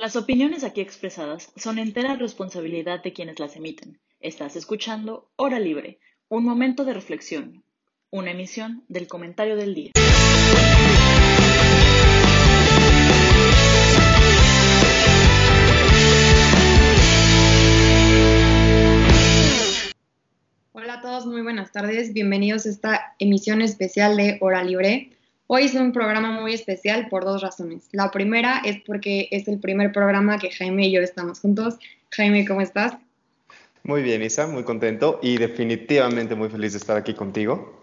Las opiniones aquí expresadas son entera responsabilidad de quienes las emiten. Estás escuchando Hora Libre, un momento de reflexión, una emisión del comentario del día. Hola a todos, muy buenas tardes. Bienvenidos a esta emisión especial de Hora Libre. Hoy es un programa muy especial por dos razones. La primera es porque es el primer programa que Jaime y yo estamos juntos. Jaime, ¿cómo estás? Muy bien, Isa, muy contento y definitivamente muy feliz de estar aquí contigo.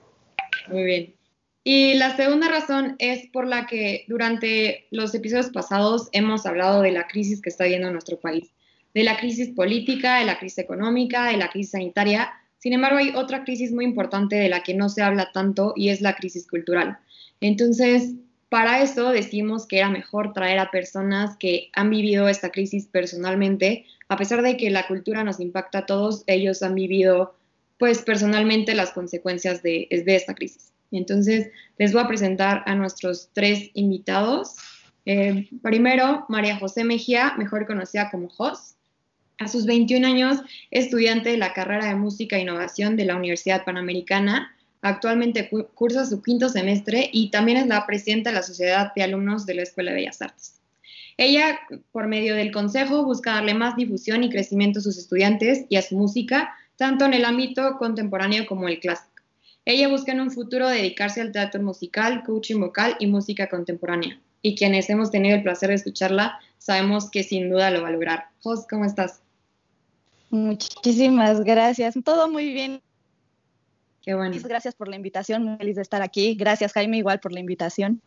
Muy bien. Y la segunda razón es por la que durante los episodios pasados hemos hablado de la crisis que está viviendo nuestro país, de la crisis política, de la crisis económica, de la crisis sanitaria. Sin embargo, hay otra crisis muy importante de la que no se habla tanto y es la crisis cultural. Entonces, para eso decimos que era mejor traer a personas que han vivido esta crisis personalmente, a pesar de que la cultura nos impacta a todos, ellos han vivido pues personalmente las consecuencias de, esta crisis. Entonces, les voy a presentar a nuestros tres invitados. Eh, primero, María José Mejía, mejor conocida como Jos. A sus 21 años, estudiante de la carrera de Música e Innovación de la Universidad Panamericana Actualmente cursa su quinto semestre y también es la presidenta de la Sociedad de Alumnos de la Escuela de Bellas Artes. Ella, por medio del consejo, busca darle más difusión y crecimiento a sus estudiantes y a su música, tanto en el ámbito contemporáneo como el clásico. Ella busca en un futuro dedicarse al teatro musical, coaching vocal y música contemporánea. Y quienes hemos tenido el placer de escucharla, sabemos que sin duda lo va a lograr. Jos, ¿cómo estás? Muchísimas gracias. Todo muy bien. Qué bueno. Gracias por la invitación, muy feliz de estar aquí. Gracias, Jaime, igual por la invitación.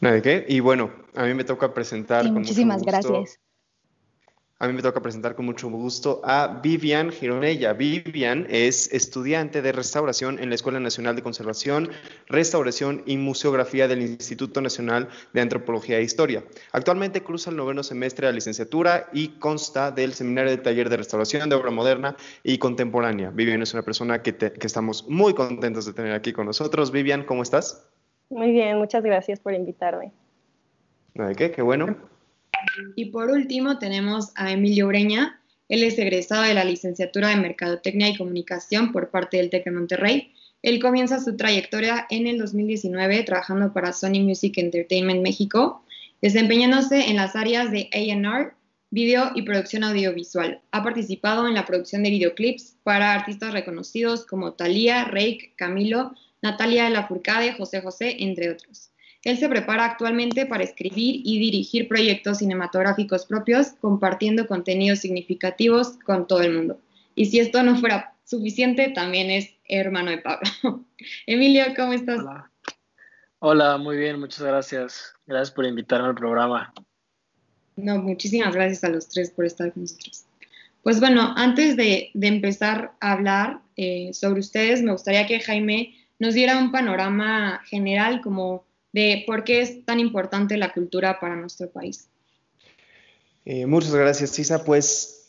Nada de qué. Y bueno, a mí me toca presentar. muchísimas gracias. A mí me toca presentar con mucho gusto a Vivian Gironella. Vivian es estudiante de restauración en la Escuela Nacional de Conservación, Restauración y Museografía del Instituto Nacional de Antropología e Historia. Actualmente cruza el noveno semestre de la licenciatura y consta del Seminario de Taller de Restauración de Obra Moderna y Contemporánea. Vivian es una persona que, que estamos muy contentos de tener aquí con nosotros. Vivian, ¿cómo estás? Muy bien, muchas gracias por invitarme. ¿De qué? Qué bueno. Y por último tenemos a Emilio Ureña. Él es egresado de la licenciatura de Mercadotecnia y Comunicación por parte del TEC de Monterrey. Él comienza su trayectoria en el 2019 trabajando para Sony Music Entertainment México, desempeñándose en las áreas de A&R, video y producción audiovisual. Ha participado en la producción de videoclips para artistas reconocidos como Thalía, Reik, Camilo, Natalia Lafourcade, José José, entre otros. Él se prepara actualmente para escribir y dirigir proyectos cinematográficos propios, compartiendo contenidos significativos con todo el mundo. Y si esto no fuera suficiente, también es hermano de Pablo. Emilio, ¿cómo estás? Hola. Hola, muy bien, muchas gracias. Gracias por invitarme al programa. No, muchísimas gracias a los tres por estar con nosotros. Pues bueno, antes de, empezar a hablar eh, sobre ustedes, me gustaría que Jaime nos diera un panorama general como de por qué es tan importante la cultura para nuestro país. Eh, muchas gracias, Cisa. Pues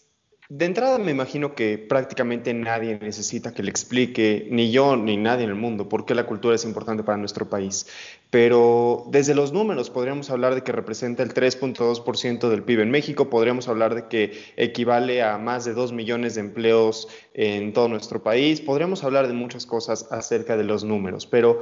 de entrada me imagino que prácticamente nadie necesita que le explique, ni yo ni nadie en el mundo, por qué la cultura es importante para nuestro país. Pero desde los números podríamos hablar de que representa el 3.2% del PIB en México, podríamos hablar de que equivale a más de 2 millones de empleos en todo nuestro país, podríamos hablar de muchas cosas acerca de los números, pero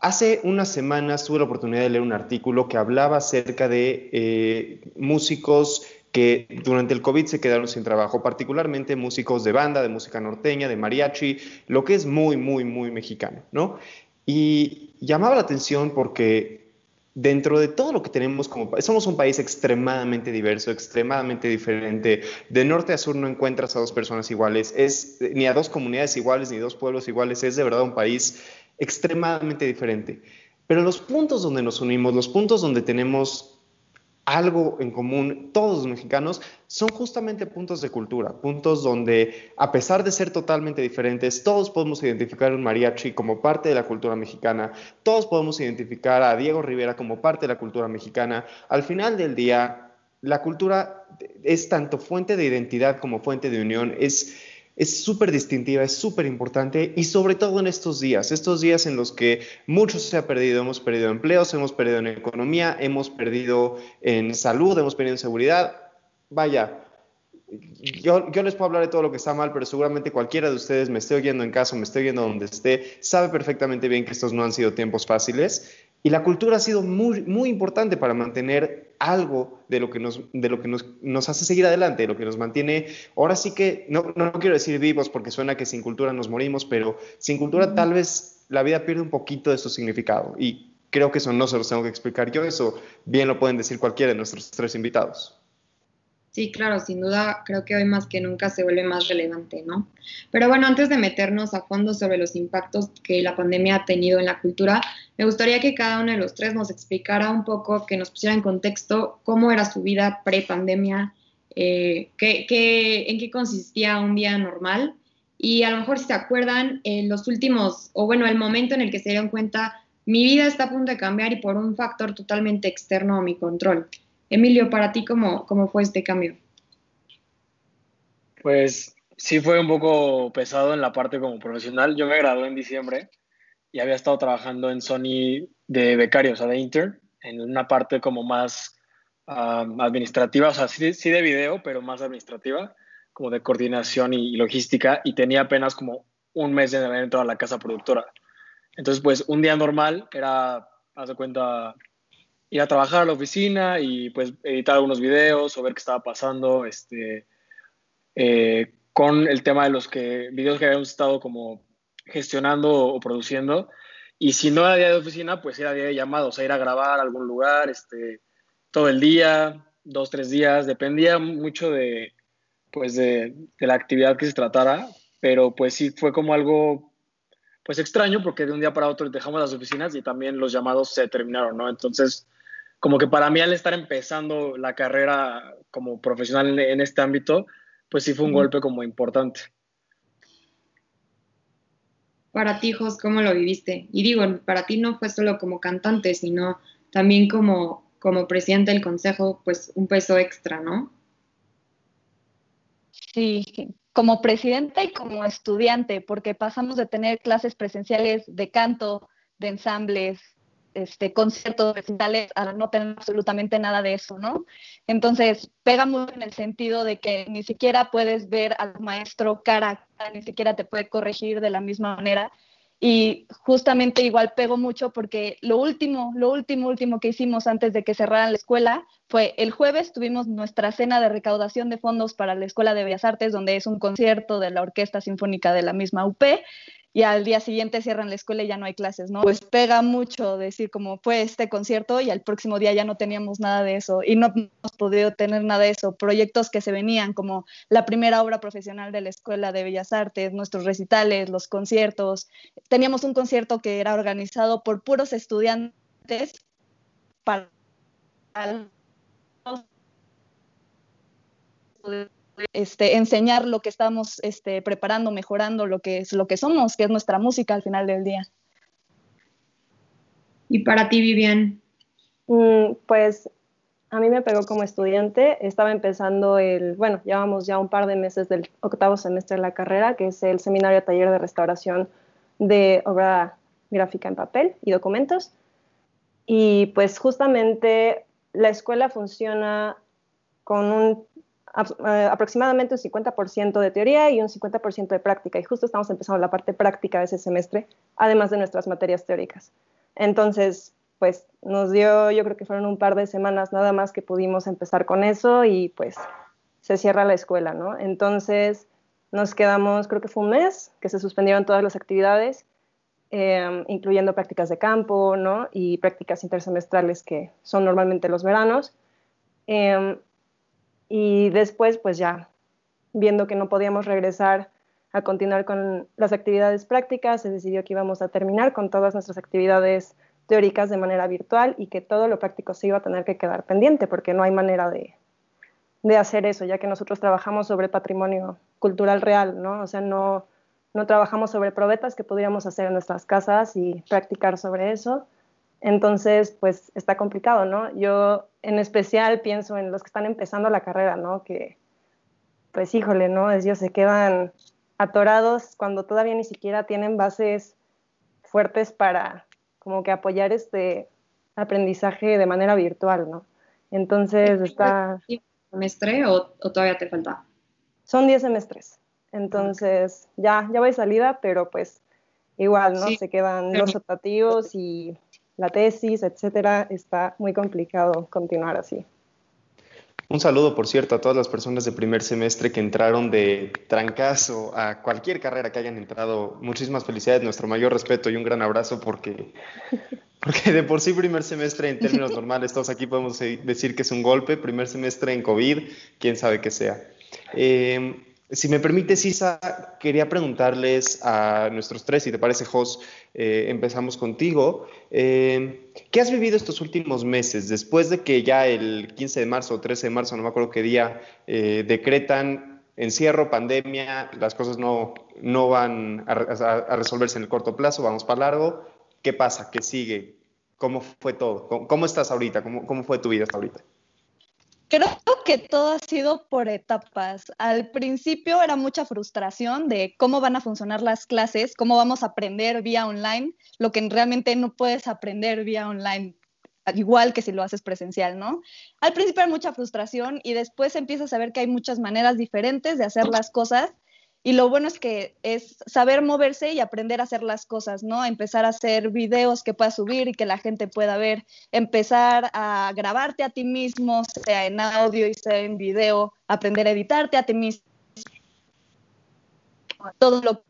Hace unas semanas tuve la oportunidad de leer un artículo que hablaba acerca de eh, músicos que durante el COVID se quedaron sin trabajo, particularmente músicos de banda, de música norteña, de mariachi, lo que es muy, muy, muy mexicano, ¿no? Y llamaba la atención porque dentro de todo lo que tenemos como somos un país extremadamente diverso, extremadamente diferente. De norte a sur no encuentras a dos personas iguales, es ni a dos comunidades iguales, ni dos pueblos iguales, es de verdad un país extremadamente diferente. Pero los puntos donde nos unimos, los puntos donde tenemos algo en común, todos los mexicanos, son justamente puntos de cultura, puntos donde, a pesar de ser totalmente diferentes, todos podemos identificar un mariachi como parte de la cultura mexicana, todos podemos identificar a Diego Rivera como parte de la cultura mexicana. Al final del día, la cultura es tanto fuente de identidad como fuente de unión, es es súper distintiva, es súper importante y sobre todo en estos días, estos días en los que mucho se ha perdido, hemos perdido empleos, hemos perdido en economía, hemos perdido en salud, hemos perdido en seguridad. Vaya, yo, yo, les puedo hablar de todo lo que está mal, pero seguramente cualquiera de ustedes me esté oyendo en casa, me esté oyendo donde esté, sabe perfectamente bien que estos no han sido tiempos fáciles y la cultura ha sido muy, muy importante para mantener algo de lo que, nos, de lo que nos, nos, hace seguir adelante, de lo que nos mantiene, ahora sí que, no, no quiero decir vivos porque suena que sin cultura nos morimos, pero sin cultura tal vez la vida pierde un poquito de su significado. Y creo que eso no se los tengo que explicar yo, eso bien lo pueden decir cualquiera de nuestros tres invitados. Sí, claro, sin duda creo que hoy más que nunca se vuelve más relevante, ¿no? Pero bueno, antes de meternos a fondo sobre los impactos que la pandemia ha tenido en la cultura, me gustaría que cada uno de los tres nos explicara un poco, que nos pusiera en contexto cómo era su vida pre-pandemia, eh, en qué consistía un día normal y a lo mejor si se acuerdan, los últimos, o bueno, el momento en el que se dieron cuenta, mi vida está a punto de cambiar y por un factor totalmente externo a mi control. Emilio, para ti, ¿cómo, cómo fue este cambio? Pues sí fue un poco pesado en la parte como profesional. Yo me gradué en diciembre y había estado trabajando en Sony de becario, o sea, de intern, en una parte como más administrativa, o sea, sí, sí, de video, pero más administrativa, como de coordinación y, logística, y tenía apenas como un mes de haber entrado a la casa productora. Entonces, pues un día normal era, haz de cuenta, ir a trabajar a la oficina y pues editar algunos videos o ver qué estaba pasando este, eh, con el tema de los que, videos que habíamos estado como gestionando o produciendo. Y si no era día de oficina, pues era día de llamados, o sea, ir a grabar a algún lugar, este, todo el día, dos, tres días, dependía mucho de, pues de, de la actividad que se tratara, pero pues sí fue como algo pues extraño porque de un día para otro dejamos las oficinas y también los llamados se terminaron, ¿no? Entonces, como que para mí al estar empezando la carrera como profesional en este ámbito, pues sí fue un golpe como importante. Para ti, Jos, ¿cómo lo viviste? Y digo, para ti no fue solo como cantante, sino también como, como presidente del consejo, pues un peso extra, ¿no? Sí, como presidente y como estudiante, porque pasamos de tener clases presenciales de canto, de ensambles, este, conciertos recitales a no tener absolutamente nada de eso, ¿no? Entonces, pega mucho en el sentido de que ni siquiera puedes ver al maestro cara a cara, ni siquiera te puede corregir de la misma manera. Y justamente igual pego mucho porque lo último, lo último, último que hicimos antes de que cerraran la escuela fue el jueves tuvimos nuestra cena de recaudación de fondos para la Escuela de Bellas Artes, donde es un concierto de la Orquesta Sinfónica de la misma UP y al día siguiente cierran la escuela y ya no hay clases, ¿no? Pues pega mucho decir como fue este concierto y al próximo día ya no teníamos nada de eso y no hemos podido tener nada de eso. Proyectos que se venían como la primera obra profesional de la Escuela de Bellas Artes, nuestros recitales, los conciertos. Teníamos un concierto que era organizado por puros estudiantes para este, enseñar lo que estamos este, preparando, mejorando lo que es lo que somos, que es nuestra música al final del día. ¿Y para ti, Vivian? Mm, pues a mí me pegó como estudiante. Estaba empezando el, bueno, llevamos ya un par de meses del octavo semestre de la carrera, que es el seminario taller de restauración de obra gráfica en papel y documentos. Y pues justamente la escuela funciona con un aproximadamente un 50% de teoría y un 50% de práctica. Y justo estamos empezando la parte práctica de ese semestre, además de nuestras materias teóricas. Entonces, pues nos dio, yo creo que fueron un par de semanas nada más que pudimos empezar con eso y pues se cierra la escuela, ¿no? Entonces nos quedamos, creo que fue un mes, que se suspendieron todas las actividades, em, incluyendo prácticas de campo, ¿no? Y prácticas intersemestrales que son normalmente los veranos. Eh, y después, pues ya, viendo que no podíamos regresar a continuar con las actividades prácticas, se decidió que íbamos a terminar con todas nuestras actividades teóricas de manera virtual y que todo lo práctico se iba a tener que quedar pendiente porque no hay manera de, de hacer eso, ya que nosotros trabajamos sobre patrimonio cultural real, ¿no? O sea, no, no trabajamos sobre probetas que podríamos hacer en nuestras casas y practicar sobre eso. Entonces, pues está complicado, ¿no? Yo en especial pienso en los que están empezando la carrera, ¿no? Que, pues híjole, ¿no? Ellos se quedan atorados cuando todavía ni siquiera tienen bases fuertes para como que apoyar este aprendizaje de manera virtual, ¿no? Entonces está... ¿Semestre o, todavía te falta? Son 10 semestres. Entonces ya, ya voy salida, pero pues igual, ¿no? Se quedan los optativos y la tesis, etcétera. Está muy complicado continuar así. Un saludo, por cierto, a todas las personas de primer semestre que entraron de trancazo a cualquier carrera que hayan entrado. Muchísimas felicidades, nuestro mayor respeto y un gran abrazo porque, porque de por sí primer semestre en términos normales, todos aquí podemos decir que es un golpe, primer semestre en COVID, quién sabe qué sea. Eh, si me permite, Sisa, quería preguntarles a nuestros tres, si te parece, Jos, eh, empezamos contigo. Eh, ¿Qué has vivido estos últimos meses después de que ya el 15 de marzo o 13 de marzo, no me acuerdo qué día, eh, decretan encierro, pandemia, las cosas no, no van a, resolverse en el corto plazo, vamos para largo? ¿Qué pasa? ¿Qué sigue? ¿Cómo fue todo? ¿Cómo, estás ahorita? ¿Cómo, ¿Cómo fue tu vida hasta ahorita? Creo que todo ha sido por etapas. Al principio era mucha frustración de cómo van a funcionar las clases, cómo vamos a aprender vía online, lo que realmente no puedes aprender vía online igual que si lo haces presencial, ¿no? Al principio era mucha frustración y después empiezas a ver que hay muchas maneras diferentes de hacer las cosas y lo bueno es que es saber moverse y aprender a hacer las cosas, ¿no? Empezar a hacer videos que puedas subir y que la gente pueda ver, empezar a grabarte a ti mismo, sea en audio y sea en video, aprender a editarte a ti mismo. Todo lo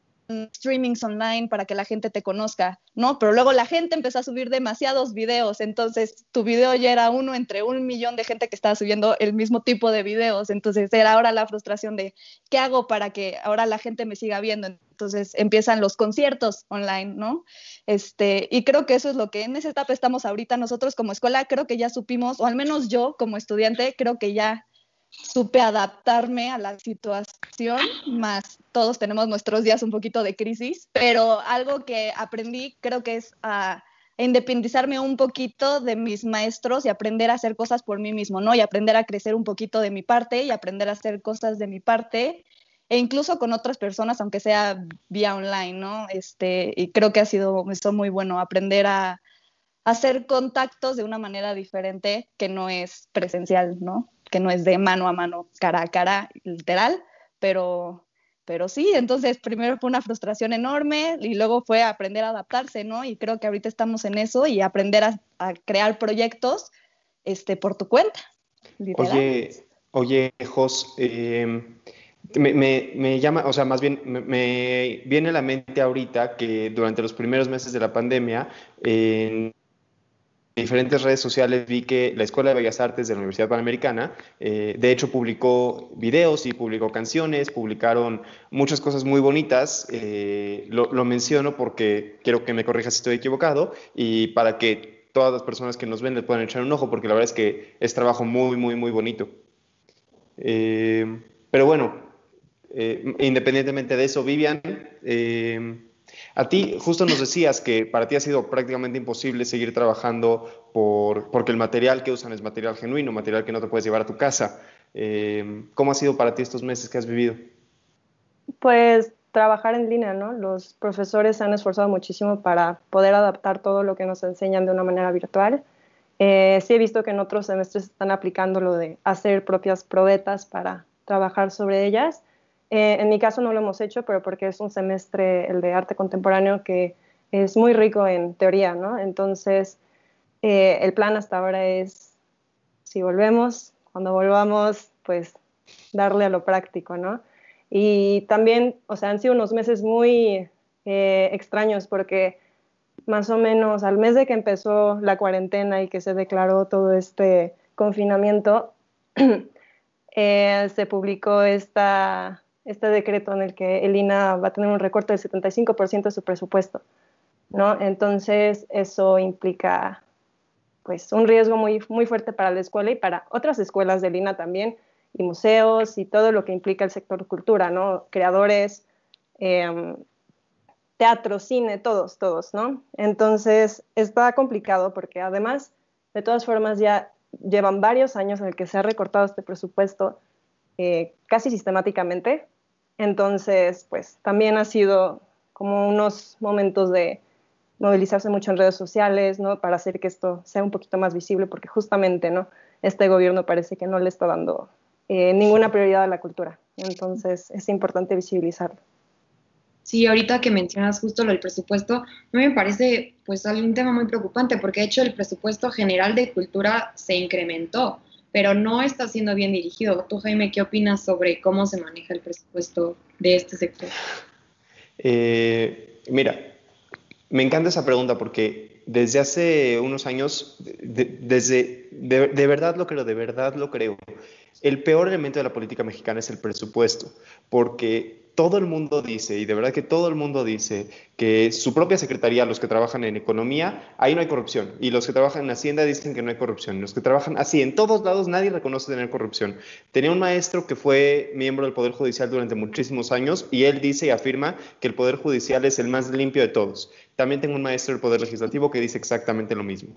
streamings online para que la gente te conozca, ¿no? Pero luego la gente empezó a subir demasiados videos, entonces tu video ya era uno entre un millón de gente que estaba subiendo el mismo tipo de videos, entonces era ahora la frustración de, ¿qué hago para que ahora la gente me siga viendo? Entonces empiezan los conciertos online, ¿no? Este, y creo que eso es lo que en esa etapa estamos ahorita nosotros como escuela, creo que ya supimos, o al menos yo como estudiante, creo que ya supe adaptarme a la situación, más todos tenemos nuestros días un poquito de crisis, pero algo que aprendí creo que es a independizarme un poquito de mis maestros y aprender a hacer cosas por mí mismo, ¿no? Y aprender a crecer un poquito de mi parte y aprender a hacer cosas de mi parte e incluso con otras personas, aunque sea vía online, ¿no? Este, y creo que ha sido esto muy bueno, aprender a hacer contactos de una manera diferente que no es presencial, ¿no? Que no es de mano a mano, cara a cara, literal, pero, pero sí, entonces primero fue una frustración enorme y luego fue aprender a adaptarse, ¿no? Y creo que ahorita estamos en eso y aprender a, crear proyectos este, por tu cuenta. Oye, oye, Jos, em, me, me, llama, o sea, más bien me, viene a la mente ahorita que durante los primeros meses de la pandemia, en diferentes redes sociales vi que la Escuela de Bellas Artes de la Universidad Panamericana, eh, de hecho, publicó videos y publicó canciones, publicaron muchas cosas muy bonitas. Eh, lo, menciono porque quiero que me corrijas si estoy equivocado y para que todas las personas que nos ven le puedan echar un ojo, porque la verdad es que es trabajo muy, muy, muy bonito. Eh, pero bueno, independientemente de eso, Vivian, a ti justo nos decías que para ti ha sido prácticamente imposible seguir trabajando por, porque el material que usan es material genuino, material que no te puedes llevar a tu casa. Eh, ¿Cómo ha sido para ti estos meses que has vivido? Pues trabajar en línea, ¿no? Los profesores se han esforzado muchísimo para poder adaptar todo lo que nos enseñan de una manera virtual. Eh, sí he visto que en otros semestres están aplicando lo de hacer propias probetas para trabajar sobre ellas eh, en mi caso no lo hemos hecho, pero porque es un semestre, el de arte contemporáneo, que es muy rico en teoría, ¿no? Entonces, eh, el plan hasta ahora es, si volvemos, cuando volvamos, pues darle a lo práctico, ¿no? Y también, o sea, han sido unos meses muy eh, extraños porque más o menos al mes de que empezó la cuarentena y que se declaró todo este confinamiento, se publicó esta este decreto en el que el INA va a tener un recorte del 75% de su presupuesto, ¿no? Entonces, eso implica pues un riesgo muy, muy fuerte para la escuela y para otras escuelas del INA también, y museos y todo lo que implica el sector cultura, ¿no? Creadores, em, teatro, cine, todos, todos, ¿no? Entonces, está complicado porque además, de todas formas, ya llevan varios años en el que se ha recortado este presupuesto eh, casi sistemáticamente Entonces, pues también ha sido como unos momentos de movilizarse mucho en redes sociales, ¿no? Para hacer que esto sea un poquito más visible, porque justamente, ¿no? Este gobierno parece que no le está dando eh, ninguna prioridad a la cultura. Entonces, es importante visibilizarlo. Sí, ahorita que mencionas justo lo del presupuesto, a mí me parece pues un tema muy preocupante porque de hecho el presupuesto general de cultura se incrementó, pero no está siendo bien dirigido. Tú, Jaime, ¿qué opinas sobre cómo se maneja el presupuesto de este sector? Eh, mira, me encanta esa pregunta porque desde hace unos años, desde, de, verdad lo creo, de verdad lo creo. El peor elemento de la política mexicana es el presupuesto, porque todo el mundo dice, y de verdad que todo el mundo dice, que su propia secretaría, los que trabajan en economía, ahí no hay corrupción. Y los que trabajan en Hacienda dicen que no hay corrupción. Los que trabajan así, en todos lados nadie reconoce tener corrupción. Tenía un maestro que fue miembro del Poder Judicial durante muchísimos años y él dice y afirma que el Poder Judicial es el más limpio de todos. También tengo un maestro del Poder Legislativo que dice exactamente lo mismo.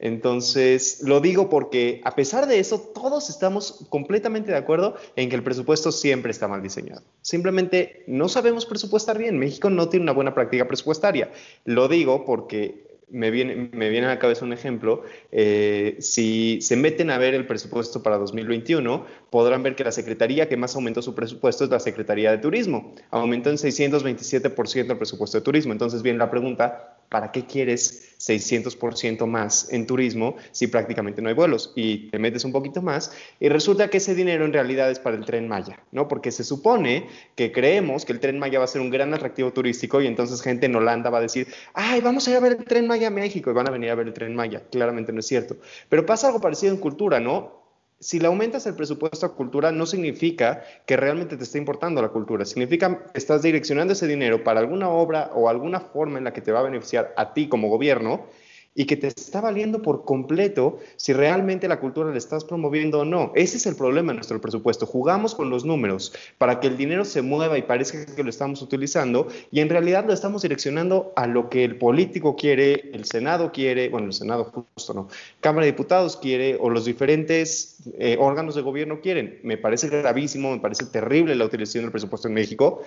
Entonces, lo digo porque a pesar de eso, todos estamos completamente de acuerdo en que el presupuesto siempre está mal diseñado. Simplemente no sabemos presupuestar bien. México no tiene una buena práctica presupuestaria. Lo digo porque me viene, me viene a la cabeza un ejemplo. Eh, si se meten a ver el presupuesto para 2021, podrán ver que la secretaría que más aumentó su presupuesto es la Secretaría de Turismo. Aumentó en 627% el presupuesto de turismo. Entonces viene la pregunta, ¿para qué quieres 600% más en turismo si prácticamente no hay vuelos? Y te metes un poquito más y resulta que ese dinero en realidad es para el tren Maya, ¿no? Porque se supone que creemos que el tren Maya va a ser un gran atractivo turístico y entonces gente en Holanda va a decir, ay, vamos a ir a ver el tren Maya a México y van a venir a ver el tren Maya. Claramente no es cierto. Pero pasa algo parecido en cultura, ¿no? Si le aumentas el presupuesto a cultura, no significa que realmente te esté importando la cultura, significa que estás direccionando ese dinero para alguna obra o alguna forma en la que te va a beneficiar a ti como gobierno y que te está valiendo por completo si realmente la cultura la estás promoviendo o no. Ese es el problema de nuestro presupuesto. Jugamos con los números para que el dinero se mueva y parezca que lo estamos utilizando y en realidad lo estamos direccionando a lo que el político quiere, el Senado quiere, bueno, el Senado justo no, Cámara de Diputados quiere o los diferentes eh, órganos de gobierno quieren. Me parece gravísimo, me parece terrible la utilización del presupuesto en México.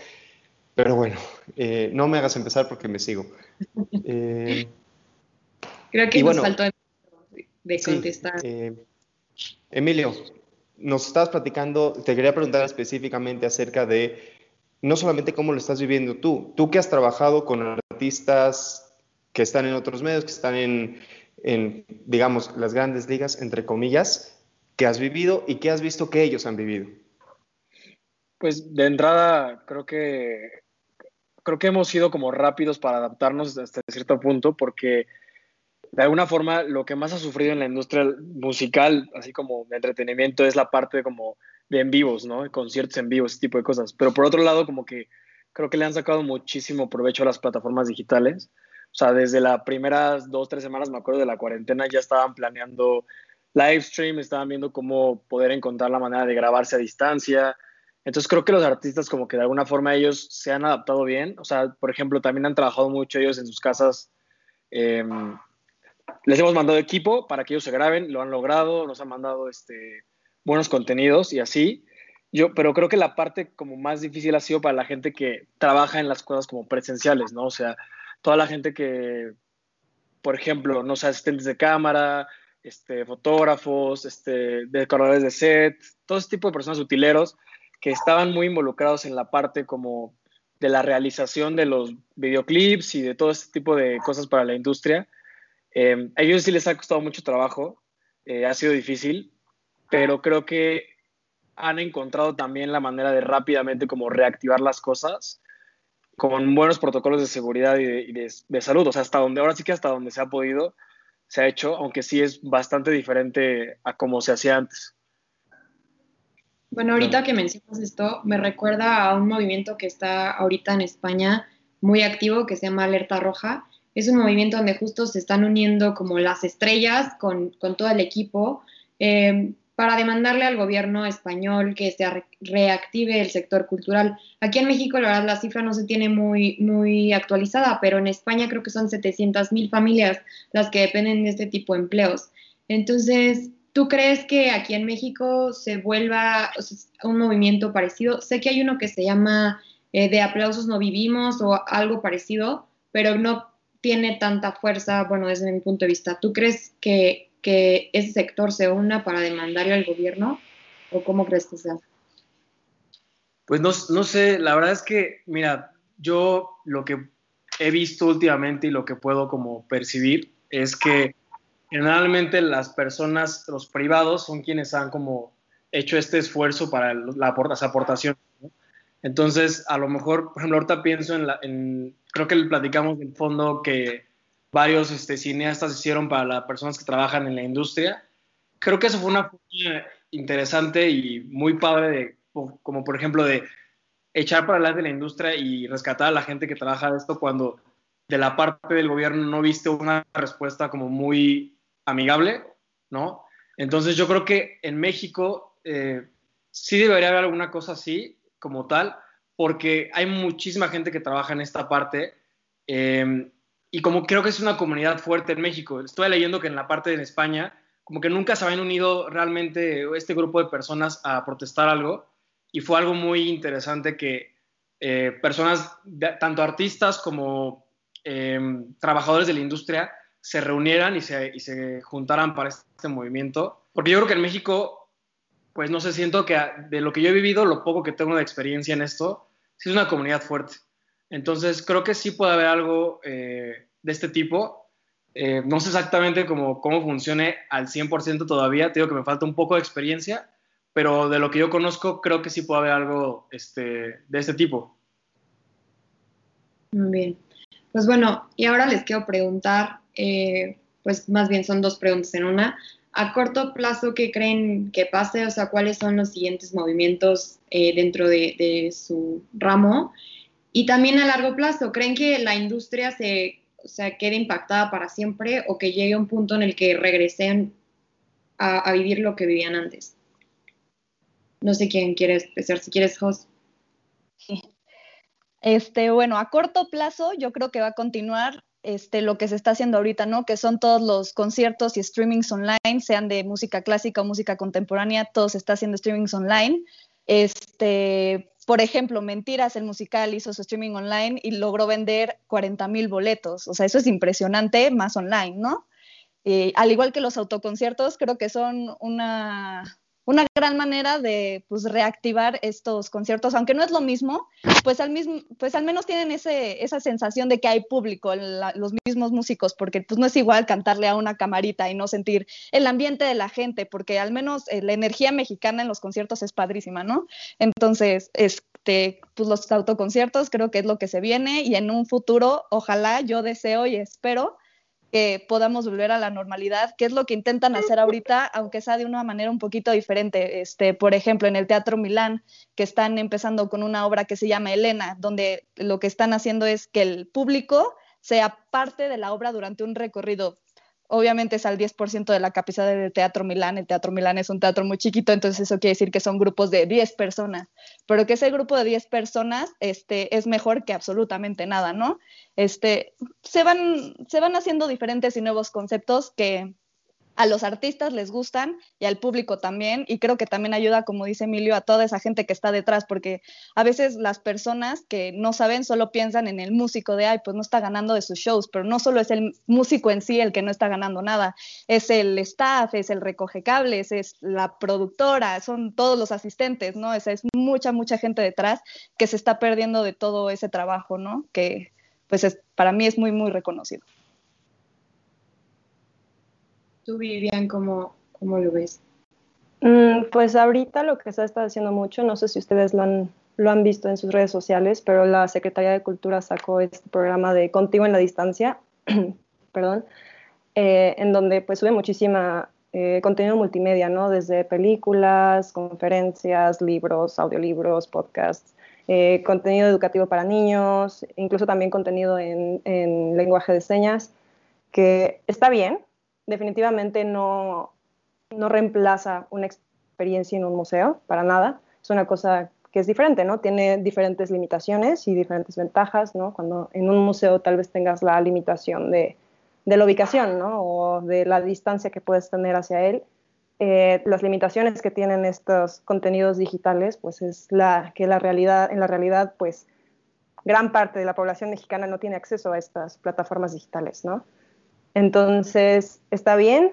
Pero bueno, eh, no me hagas empezar porque me sigo. Eh, Creo que nos faltó de contestar. Eh, Emilio, nos estabas platicando, te quería preguntar específicamente acerca de no solamente cómo lo estás viviendo tú, tú que has trabajado con artistas que están en otros medios, que están en, en digamos, las grandes ligas, entre comillas, que has vivido y que has visto que ellos han vivido. Pues de entrada, creo que creo que hemos sido como rápidos para adaptarnos hasta cierto punto, porque de alguna forma lo que más ha sufrido en la industria musical, así como de entretenimiento, es la parte como de en vivos, ¿no? Conciertos en vivo, ese tipo de cosas. Pero por otro lado, como que creo que le han sacado muchísimo provecho a las plataformas digitales. O sea, desde las primeras dos, tres semanas, me acuerdo de la cuarentena, ya estaban planeando live stream, estaban viendo cómo poder encontrar la manera de grabarse a distancia. Entonces creo que los artistas como que de alguna forma ellos se han adaptado bien. O sea, por ejemplo, también han trabajado mucho ellos en sus casas. Eh, les hemos mandado equipo para que ellos se graben, lo han logrado, nos han mandado este, buenos contenidos y así. Yo, pero creo que la parte como más difícil ha sido para la gente que trabaja en las cosas como presenciales, ¿no? O sea, toda la gente que, por ejemplo, no asistentes de cámara, este, fotógrafos, este, decoradores de set, todo ese tipo de personas utileros que estaban muy involucrados en la parte como de la realización de los videoclips y de todo este tipo de cosas para la industria eh, a ellos sí les ha costado mucho trabajo, eh, ha sido difícil, pero creo que han encontrado también la manera de rápidamente como reactivar las cosas con buenos protocolos de seguridad y de, salud. O sea, hasta donde, ahora sí que hasta donde se ha podido, se ha hecho, aunque sí es bastante diferente a como se hacía antes. Bueno, ahorita que mencionas esto, me recuerda a un movimiento que está ahorita en España muy activo que se llama Alerta Roja, es un movimiento donde justo se están uniendo como las estrellas con, todo el equipo eh, para demandarle al gobierno español que se reactive el sector cultural. Aquí en México, la verdad, la cifra no se tiene muy, muy actualizada, pero en España creo que son 700 mil familias las que dependen de este tipo de empleos. Entonces, ¿Tú crees que aquí en México se vuelva un movimiento parecido? Sé que hay uno que se llama eh, De aplausos no vivimos o algo parecido, pero no tiene tanta fuerza, bueno, desde mi punto de vista. ¿Tú crees que, ese sector se una para demandarle al gobierno o cómo crees que sea? Pues no, no sé, la verdad es que, mira, yo lo que he visto últimamente y lo que puedo como percibir es que generalmente las personas, los privados, son quienes han como hecho este esfuerzo para las aportaciones. Entonces, a lo mejor, por ejemplo, ahorita pienso en, la, creo que le platicamos del fondo que varios este, cineastas hicieron para las personas que trabajan en la industria. Creo que eso fue una forma interesante y muy padre, de, como por ejemplo de echar para adelante la industria y rescatar a la gente que trabaja de esto cuando de la parte del gobierno no viste una respuesta como muy amigable, ¿no? Entonces yo creo que en México eh, sí debería haber alguna cosa así como tal, porque hay muchísima gente que trabaja en esta parte em, y como creo que es una comunidad fuerte en México. Estoy leyendo que en la parte de España como que nunca se habían unido realmente este grupo de personas a protestar algo y fue algo muy interesante que eh, personas, tanto artistas como em, trabajadores de la industria, se reunieran y se, y se juntaran para este movimiento. Porque yo creo que en México, pues no sé, siento que de lo que yo he vivido, lo poco que tengo de experiencia en esto, sí es una comunidad fuerte. Entonces creo que sí puede haber algo eh, de este tipo. Eh, no sé exactamente cómo, cómo funcione al 100% todavía, te digo que me falta un poco de experiencia, pero de lo que yo conozco creo que sí puede haber algo este, de este tipo. Muy bien. Pues bueno, y ahora les quiero preguntar, eh, pues más bien son dos preguntas en una. A corto plazo, ¿qué creen que pase? O sea, ¿cuáles son los siguientes movimientos eh, dentro de, su ramo? Y también a largo plazo, ¿creen que la industria se o sea, quede impactada para siempre o que llegue un punto en el que regresen a, vivir lo que vivían antes? No sé quién quiere empezar, si quieres, Jos. Sí. Este, bueno, a corto plazo yo creo que va a continuar este, lo que se está haciendo ahorita, ¿no? Que son todos los conciertos y streamings online, sean de música clásica o música contemporánea, todo se está haciendo streamings online. Este, por ejemplo, Mentiras, el musical hizo su streaming online y logró vender 40 mil boletos. O sea, eso es impresionante, más online, ¿no? Eh, al igual que los autoconciertos, creo que son una, una gran manera de pues, reactivar estos conciertos, aunque no es lo mismo, pues al, mismo, pues al menos tienen ese, esa sensación de que hay público, los mismos músicos, porque pues no es igual cantarle a una camarita y no sentir el ambiente de la gente, porque al menos eh, la energía mexicana en los conciertos es padrísima, ¿no? Entonces, este, pues los autoconciertos creo que es lo que se viene y en un futuro, ojalá, yo deseo y espero que podamos volver a la normalidad, que es lo que intentan hacer ahorita, aunque sea de una manera un poquito diferente. Este, por ejemplo, en el Teatro Milán, que están empezando con una obra que se llama Elena, donde lo que están haciendo es que el público sea parte de la obra durante un recorrido obviamente es al 10% de la capacidad del Teatro Milán. El Teatro Milán es un teatro muy chiquito, entonces eso quiere decir que son grupos de 10 personas. Pero que ese grupo de 10 personas este, es mejor que absolutamente nada, ¿no? Este, se, van, se van haciendo diferentes y nuevos conceptos que a los artistas les gustan y al público también. Y creo que también ayuda, como dice Emilio, a toda esa gente que está detrás, porque a veces las personas que no saben solo piensan en el músico de, ay, pues no está ganando de sus shows, pero no solo es el músico en sí el que no está ganando nada, es el staff, es el recoge cables, es la productora, son todos los asistentes, ¿no? Esa es mucha, mucha gente detrás que se está perdiendo de todo ese trabajo, ¿no? Que pues es, para mí es muy, muy reconocido. ¿Tú, Vivian, cómo, lo ves? Mm, pues ahorita lo que se está haciendo mucho, no sé si ustedes lo han, lo han visto en sus redes sociales, pero la Secretaría de Cultura sacó este programa de Contigo en la Distancia, perdón, eh, en donde pues sube muchísima eh, contenido multimedia, ¿no? Desde películas, conferencias, libros, audiolibros, podcasts, eh, contenido educativo para niños, incluso también contenido en, en lenguaje de señas, que está bien, definitivamente no, no reemplaza una experiencia en un museo, para nada. Es una cosa que es diferente, ¿no? Tiene diferentes limitaciones y diferentes ventajas, ¿no? Cuando en un museo tal vez tengas la limitación de, de la ubicación, ¿no? O de la distancia que puedes tener hacia él. eh, las limitaciones que tienen estos contenidos digitales, pues es la que la realidad, en la realidad, pues gran parte de la población mexicana no tiene acceso a estas plataformas digitales, ¿no? Entonces, está bien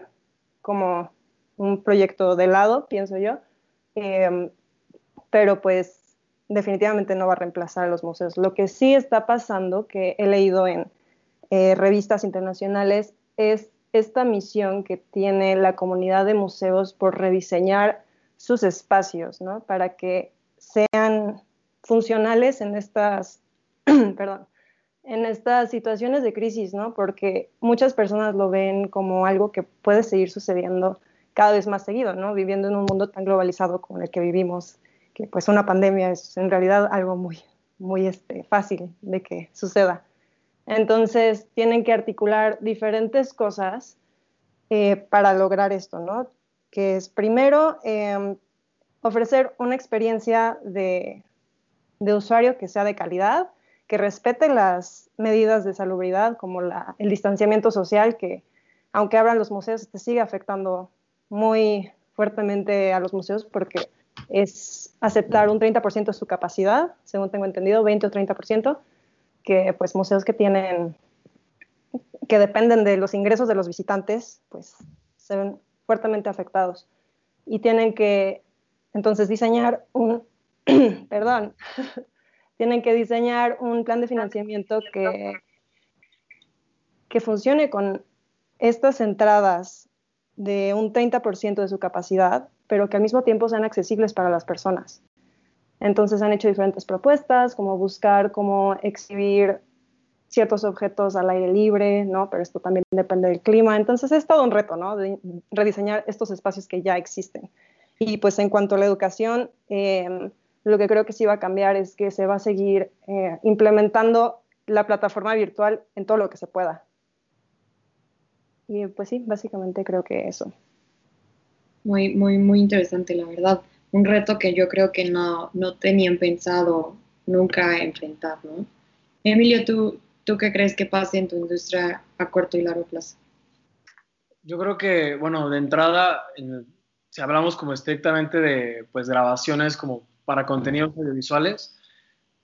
como un proyecto de lado, pienso yo, em, pero pues definitivamente no va a reemplazar a los museos. Lo que sí está pasando, que he leído en eh, revistas internacionales, es esta misión que tiene la comunidad de museos por rediseñar sus espacios, ¿no? Para que sean funcionales en estas, perdón, en estas situaciones de crisis, ¿no? Porque muchas personas lo ven como algo que puede seguir sucediendo cada vez más seguido, ¿no? Viviendo en un mundo tan globalizado como el que vivimos, que pues una pandemia es en realidad algo muy, muy este, fácil de que suceda. Entonces, tienen que articular diferentes cosas eh, para lograr esto, ¿no? Que es primero em, ofrecer una experiencia de, de, usuario que sea de calidad, que respete las medidas de salubridad, como la, el distanciamiento social, que aunque abran los museos, te sigue afectando muy fuertemente a los museos porque es aceptar un 30% de su capacidad, según tengo entendido, 20 o 30%, que pues museos que tienen, que dependen de los ingresos de los visitantes, pues se ven fuertemente afectados. Y tienen que entonces diseñar un, perdón, tienen que diseñar un plan de financiamiento que, que funcione con estas entradas de un 30% de su capacidad, pero que al mismo tiempo sean accesibles para las personas. Entonces han hecho diferentes propuestas, como buscar cómo exhibir ciertos objetos al aire libre, ¿no? Pero esto también depende del clima. Entonces es todo un reto, ¿no? De rediseñar estos espacios que ya existen. Y pues en cuanto a la educación, em, lo que creo que sí va a cambiar es que se va a seguir eh, implementando la plataforma virtual en todo lo que se pueda. Y pues sí, básicamente creo que eso. Muy, muy, muy interesante, la verdad un reto que yo creo que no, no tenían pensado nunca enfrentar, ¿no? Emilio, ¿tú, ¿tú qué crees que pase en tu industria a corto y largo plazo? Yo creo que, bueno, de entrada, si hablamos como estrictamente de pues, grabaciones como para contenidos audiovisuales,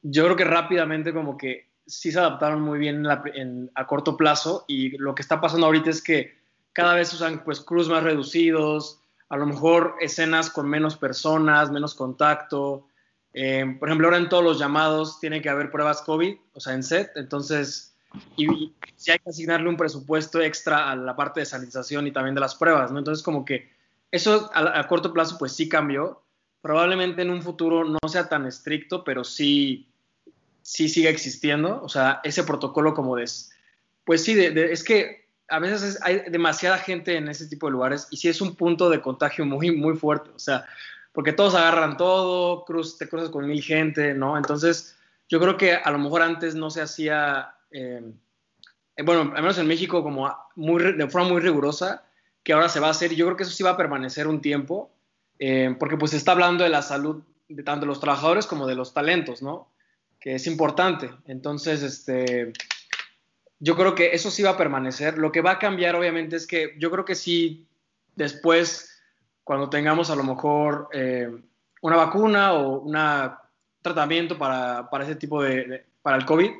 yo creo que rápidamente como que sí se adaptaron muy bien a corto plazo y lo que está pasando ahorita es que cada vez usan pues crews más reducidos, a lo mejor escenas con menos personas, menos contacto. Eh, por ejemplo, ahora en todos los llamados tiene que haber pruebas COVID, o sea, en set, entonces, y, si hay que asignarle un presupuesto extra a la parte de sanitización y también de las pruebas, ¿no? Entonces, como que eso a, corto plazo, pues sí cambió. Probablemente en un futuro no sea tan estricto, pero sí, sí sigue existiendo, o sea, ese protocolo como de, pues sí, es que a veces hay demasiada gente en ese tipo de lugares y sí es un punto de contagio muy, muy fuerte, o sea, porque todos agarran todo, cruz, te cruzas con mil gente, ¿no? Entonces, yo creo que a lo mejor antes no se hacía, eh, bueno, al menos en México, como muy, de forma muy rigurosa, que ahora se va a hacer yo creo que eso sí va a permanecer un tiempo, eh, porque pues está hablando de la salud de tanto los trabajadores como de los talentos, ¿no? Que es importante. Entonces, este yo creo que eso sí va a permanecer. Lo que va a cambiar, obviamente, es que yo creo que sí, después, cuando tengamos a lo mejor eh, una vacuna o un tratamiento para, para, ese tipo de, para el COVID,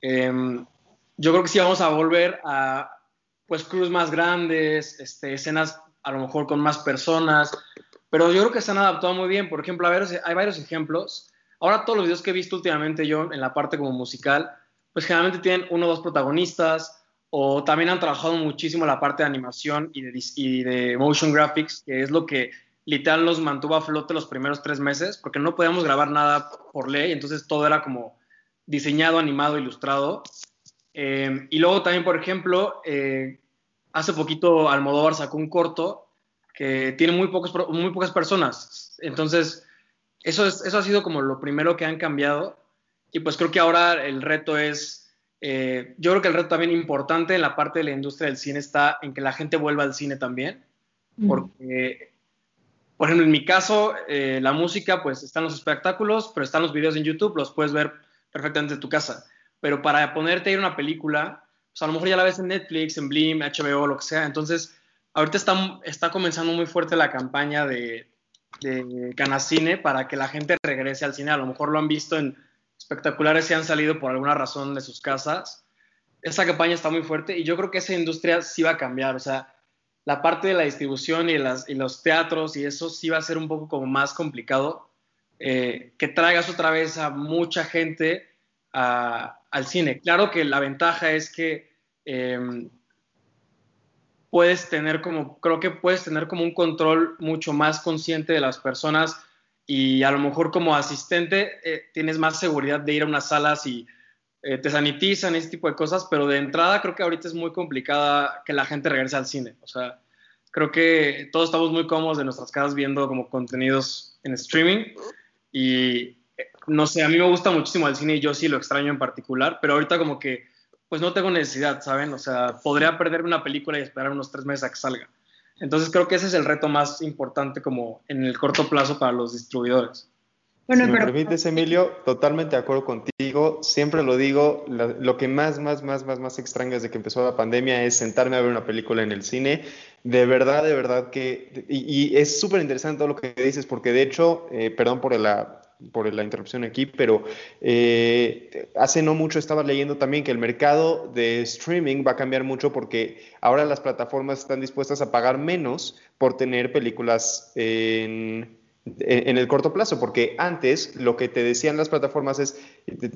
em, yo creo que sí vamos a volver a, pues, más grandes, este, escenas a lo mejor con más personas, pero yo creo que se han adaptado muy bien. Por ejemplo, hay varios ejemplos. Ahora todos los videos que he visto últimamente yo en la parte como musical, pues generalmente tienen uno o dos protagonistas o también han trabajado muchísimo la parte de animación y de, motion graphics, que es lo que literal nos mantuvo a flote los primeros tres meses, porque no podíamos grabar nada por ley, entonces todo era como diseñado, animado, ilustrado. Eh, y luego también, por ejemplo, eh, hace poquito Almodóvar sacó un corto que tiene muy, pocos, muy pocas personas. Entonces, eso, es, eso ha sido como lo primero que han cambiado. Y pues creo que ahora el reto es, eh, yo creo que el reto también importante en la parte de la industria del cine está en que la gente vuelva al cine también, porque, por ejemplo, en mi caso, eh, la música, pues están los espectáculos, pero están los videos en YouTube, los puedes ver perfectamente en tu casa. Pero para ponerte a ir a una película, pues a lo mejor ya la ves en Netflix, en Blim, HBO, lo que sea. Entonces, ahorita está, está comenzando muy fuerte la campaña de, de Canacine para que la gente regrese al cine. A lo mejor lo han visto en espectaculares y han salido por alguna razón de sus casas. Esa campaña está muy fuerte y yo creo que esa industria sí va a cambiar. O sea, la parte de la distribución y los teatros y eso sí va a ser un poco como más complicado. Eh, que traigas otra vez a mucha gente al cine. Claro que la ventaja es que em, puedes tener como, creo que puedes tener como un control mucho más consciente de las personas y a lo mejor como asistente eh, tienes más seguridad de ir a unas salas y eh, te sanitizan, ese tipo de cosas, pero de entrada creo que ahorita es muy complicada que la gente regrese al cine. O sea, creo que todos estamos muy cómodos de nuestras casas viendo como contenidos en streaming y eh, no sé, a mí me gusta muchísimo el cine y yo sí lo extraño en particular, pero ahorita como que pues no tengo necesidad, ¿saben? O sea, podría perder una película y esperar unos tres meses a que salga. Entonces creo que ese es el reto más importante como en el corto plazo para los distribuidores. Bueno, si me permites, Emilio, totalmente de acuerdo contigo. Siempre lo digo, lo, que más, más, más, más, más extraño desde que empezó la pandemia es sentarme a ver una película en el cine. De verdad, de verdad que... Y, es súper interesante todo lo que dices, porque de hecho, eh, perdón por la, por la interrupción aquí, pero eh, hace no mucho estaba leyendo también que el mercado de streaming va a cambiar mucho porque ahora las plataformas están dispuestas a pagar menos por tener películas en en el corto plazo, porque antes lo que te decían las plataformas es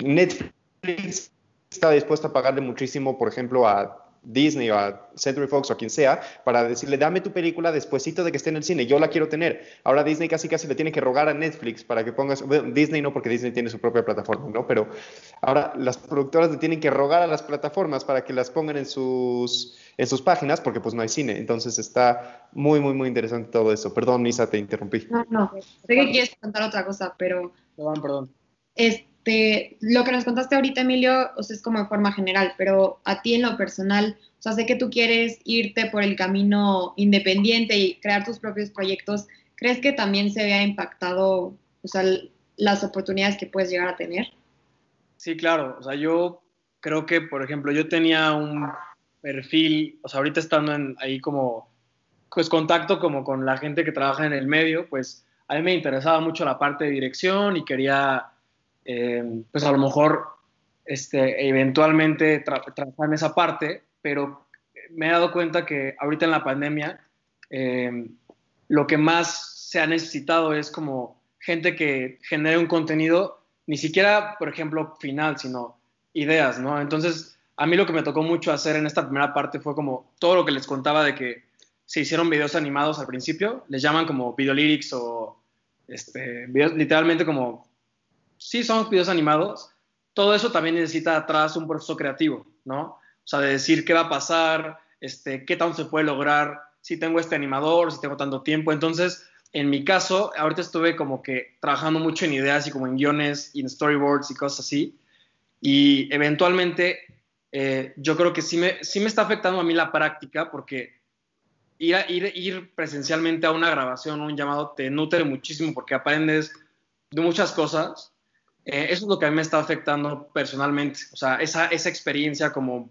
Netflix está dispuesto a pagarle muchísimo, por ejemplo, a Disney o a Century Fox o a quien sea, para decirle, dame tu película despuesito de que esté en el cine, yo la quiero tener. Ahora Disney casi casi le tiene que rogar a Netflix para que pongas, Disney no porque Disney tiene su propia plataforma, ¿no? Pero ahora las productoras le tienen que rogar a las plataformas para que las pongan en sus, en sus páginas porque pues no hay cine. Entonces está muy, muy, muy interesante todo eso. Perdón, Nisa, te interrumpí. No, no, sé que quieres contar otra cosa, pero... Perdón, perdón. Es, este, lo que nos contaste ahorita, Emilio, o sea, es como de forma general, pero a ti en lo personal, o sea, sé que tú quieres irte por el camino independiente y crear tus propios proyectos. ¿Crees que también se vea impactado, o sea, las oportunidades que puedes llegar a tener? Sí, claro. O sea, yo creo que, por ejemplo, yo tenía un perfil, o sea, ahorita estando en, ahí como, pues contacto como con la gente que trabaja en el medio, pues a mí me interesaba mucho la parte de dirección y quería eh, pues a lo mejor este, eventualmente trabajar en esa parte, pero me he dado cuenta que ahorita en la pandemia eh, lo que más se ha necesitado es como gente que genere un contenido, ni siquiera, por ejemplo, final, sino ideas, ¿no? Entonces, a mí lo que me tocó mucho hacer en esta primera parte fue como todo lo que les contaba de que se hicieron videos animados al principio, les llaman como video lyrics o este, videos, literalmente como sí son videos animados, todo eso también necesita atrás un proceso creativo, ¿no? O sea, de decir qué va a pasar, este, qué tanto se puede lograr, si tengo este animador, si tengo tanto tiempo. Entonces, en mi caso, ahorita estuve como que trabajando mucho en ideas y como en guiones y en storyboards y cosas así. Y eventualmente, eh, yo creo que sí me, sí me está afectando a mí la práctica porque ir, ir, ir presencialmente a una grabación o un llamado te nutre muchísimo porque aprendes de muchas cosas eh, eso es lo que a mí me está afectando personalmente, o sea, esa, esa experiencia como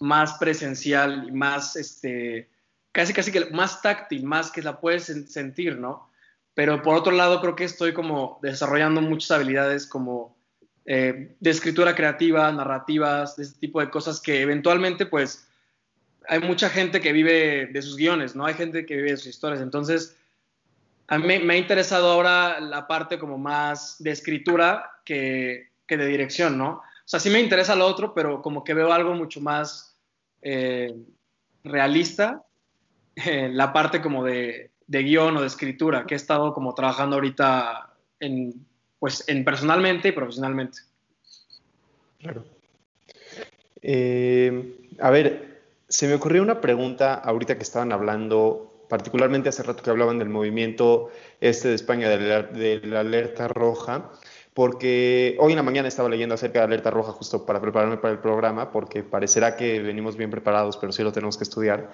más presencial y más, este, casi casi que más táctil, más que la puedes sentir, ¿no? Pero por otro lado, creo que estoy como desarrollando muchas habilidades como eh, de escritura creativa, narrativas, de ese tipo de cosas que eventualmente, pues, hay mucha gente que vive de sus guiones, ¿no? Hay gente que vive de sus historias. Entonces, a mí me ha interesado ahora la parte como más de escritura que, de dirección, ¿no? O sea, sí me interesa lo otro, pero como que veo algo mucho más eh, realista, en la parte como de, de, guion o de escritura, que he estado como trabajando ahorita en, pues, en personalmente y profesionalmente. Claro. Eh, a ver, se me ocurrió una pregunta ahorita que estaban hablando particularmente hace rato que hablaban del movimiento este de España de la, alerta roja, porque hoy en la mañana estaba leyendo acerca de alerta roja justo para prepararme para el programa, porque parecerá que venimos bien preparados, pero sí lo tenemos que estudiar.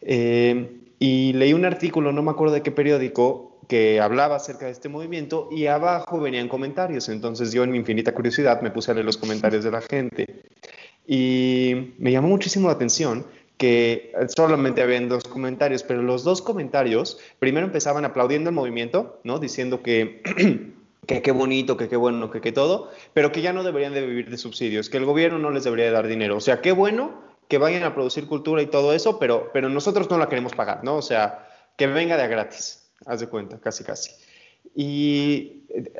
Eh, y leí un artículo, no me acuerdo de qué periódico, que hablaba acerca de este movimiento y abajo venían comentarios. Entonces yo en mi infinita curiosidad me puse a leer los comentarios de la gente y me llamó muchísimo la atención que solamente habían dos comentarios, pero los dos comentarios primero empezaban aplaudiendo el movimiento, ¿no? Diciendo que que qué bonito, que qué bueno, que qué todo, pero que ya no deberían de vivir de subsidios, que el gobierno no les debería de dar dinero. O sea, qué bueno que vayan a producir cultura y todo eso, pero, pero nosotros no la queremos pagar, ¿no? O sea, que venga de gratis, haz de cuenta, casi, casi. Y eh,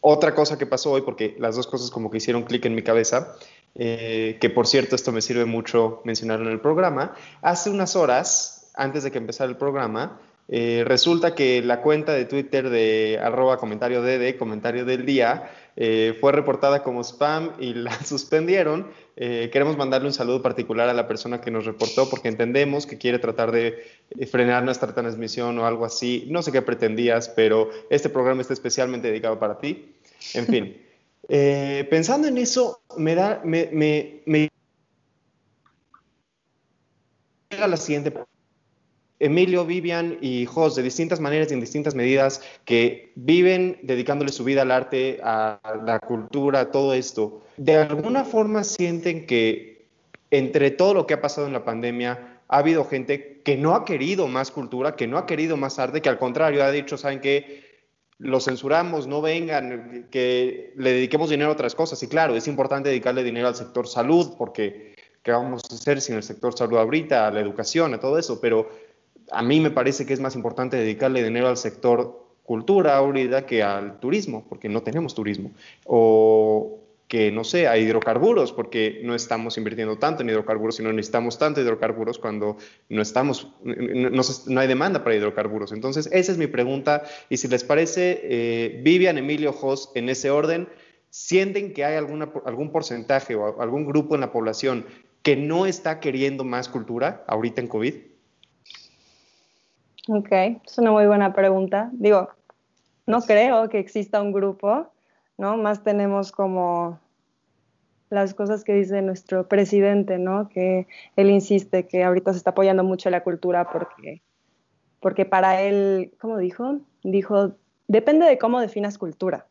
otra cosa que pasó hoy, porque las dos cosas como que hicieron clic en mi cabeza, eh, que por cierto esto me sirve mucho mencionarlo en el programa, hace unas horas, antes de que empezara el programa, eh, resulta que la cuenta de Twitter de arroba comentario de comentario del día, eh, fue reportada como spam y la suspendieron. Eh, queremos mandarle un saludo particular a la persona que nos reportó porque entendemos que quiere tratar de frenar nuestra transmisión o algo así. No sé qué pretendías, pero este programa está especialmente dedicado para ti. En fin, pensando en eso, me da, me, me, me la siguiente Emilio, Vivian y Jos, de distintas maneras y en distintas medidas, que viven dedicándole su vida al arte, a la cultura, a todo esto, de alguna forma sienten que entre todo lo que ha pasado en la pandemia, ha habido gente que no ha querido más cultura, que no ha querido más arte, que al contrario ha dicho, ¿saben qué? Lo censuramos, no vengan, que le dediquemos dinero a otras cosas. Y claro, es importante dedicarle dinero al sector salud, porque ¿qué vamos a hacer sin el sector salud ahorita, a la educación, a todo eso? Pero a mí me parece que es más importante dedicarle dinero al sector cultura ahorita que al turismo, porque no tenemos turismo. O que, no sé, a hidrocarburos, porque no estamos invirtiendo tanto en hidrocarburos, sino necesitamos tanto hidrocarburos cuando no estamos, no, hay demanda para hidrocarburos. Entonces, esa es mi pregunta. Y si les parece, eh, Vivian, Emilio, Jos, en ese orden, ¿sienten que hay alguna, algún porcentaje o algún grupo en la población que no está queriendo más cultura ahorita en COVID? Ok, es una muy buena pregunta. Digo, no creo que exista un grupo, ¿no? Más tenemos como las cosas que dice nuestro presidente, ¿no? Que él insiste que ahorita se está apoyando mucho la cultura porque, porque para él, ¿cómo dijo? Dijo, depende de cómo definas cultura.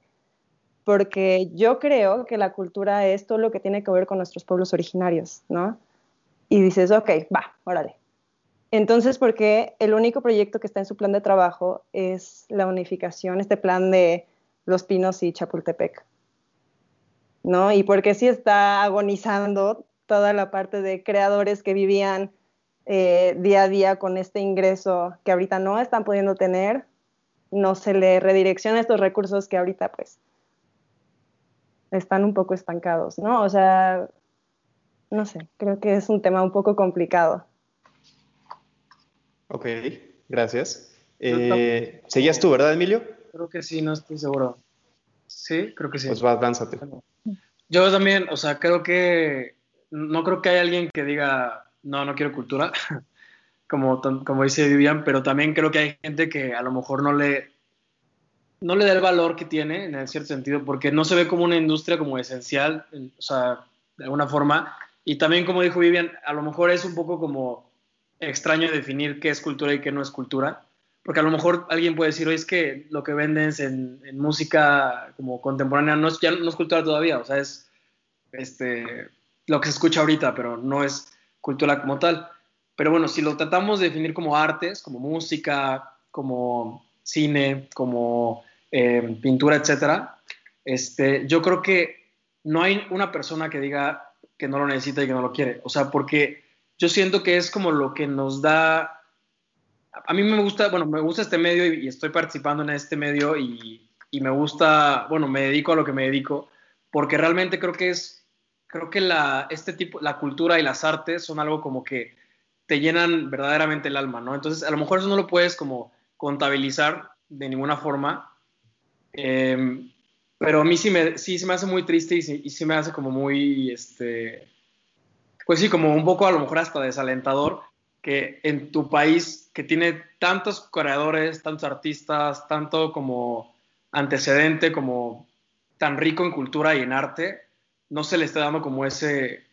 Porque yo creo que la cultura es todo lo que tiene que ver con nuestros pueblos originarios, ¿no? Y dices, ok, va, órale. Entonces, porque el único proyecto que está en su plan de trabajo es la unificación, este plan de Los Pinos y Chapultepec, ¿no? Y porque sí está agonizando toda la parte de creadores que vivían eh, día a día con este ingreso que ahorita no están pudiendo tener, no se le redirecciona estos recursos que ahorita pues están un poco estancados, ¿no? O sea, no sé, creo que es un tema un poco complicado. Ok, gracias. Eh, ¿Seguías tú, verdad, Emilio? Creo que sí, no estoy seguro. Sí, creo que sí. Pues va, lánzate. Yo también, o sea, creo que no creo que haya alguien que diga, no, no quiero cultura, como, como dice Vivian, pero también creo que hay gente que a lo mejor no le, no le da el valor que tiene, en cierto sentido, porque no se ve como una industria como esencial, o sea, de alguna forma. Y también, como dijo Vivian, a lo mejor es un poco como extraño definir qué es cultura y qué no es cultura, porque a lo mejor alguien puede decir, oye, es que lo que venden en, música como contemporánea no es, ya no es cultura todavía, o sea, es este, lo que se escucha ahorita, pero no es cultura como tal. Pero bueno, si lo tratamos de definir como artes, como música, como cine, como eh, pintura, etcétera, este, yo creo que no hay una persona que diga que no lo necesita y que no lo quiere. O sea, porque yo siento que es como lo que nos da, a mí me gusta, bueno, me gusta este medio y, estoy participando en este medio y, me gusta, bueno, me dedico a lo que me dedico, porque realmente creo que es, creo que la, este tipo, la cultura y las artes son algo como que te llenan verdaderamente el alma, ¿no? Entonces, a lo mejor eso no lo puedes como contabilizar de ninguna forma, em, pero a mí sí me, sí, me hace muy triste y sí, y sí me hace como muy, este, pues sí, como un poco a lo mejor hasta desalentador que en tu país que tiene tantos creadores, tantos artistas, tanto como antecedente, como tan rico en cultura y en arte, no se le esté dando como ese,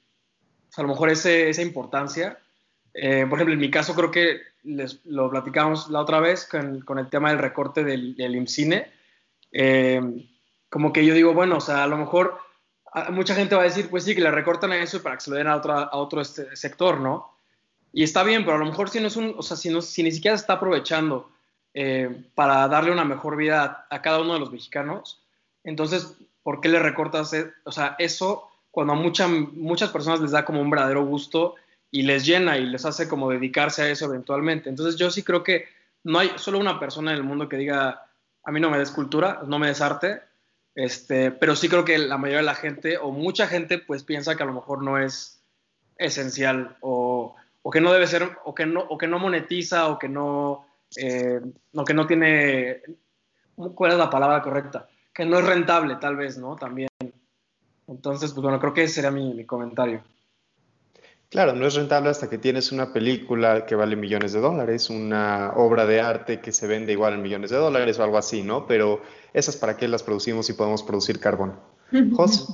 a lo mejor ese, esa importancia. Eh, por ejemplo, en mi caso creo que lo platicamos la otra vez con, con el tema del recorte del, del IMCINE. Eh, como que yo digo, bueno, o sea, a lo mejor mucha gente va a decir, pues sí, que le recortan a eso para que se lo den a, otro este sector, ¿no? Y está bien, pero a lo mejor si no es un, o sea, si, no, si ni siquiera se está aprovechando eh, para darle una mejor vida a, cada uno de los mexicanos, entonces, ¿por qué le recortas, e, o sea, eso cuando a muchas personas les da como un verdadero gusto y les llena y les hace como dedicarse a eso eventualmente? Entonces, yo sí creo que no hay solo una persona en el mundo que diga, a mí no me des cultura, no me des arte, este, pero sí creo que la mayoría de la gente o mucha gente pues piensa que a lo mejor no es esencial o, o que no debe ser, o que no, o que no monetiza o que no, eh, que no tiene, ¿cuál es la palabra correcta? Que no es rentable tal vez, ¿no? También. Entonces, pues bueno, creo que ese sería mi, mi comentario. Claro, no es rentable hasta que tienes una película que vale millones de dólares, una obra de arte que se vende igual en millones de dólares o algo así, ¿no? Pero esas para qué las producimos si podemos producir carbón. José.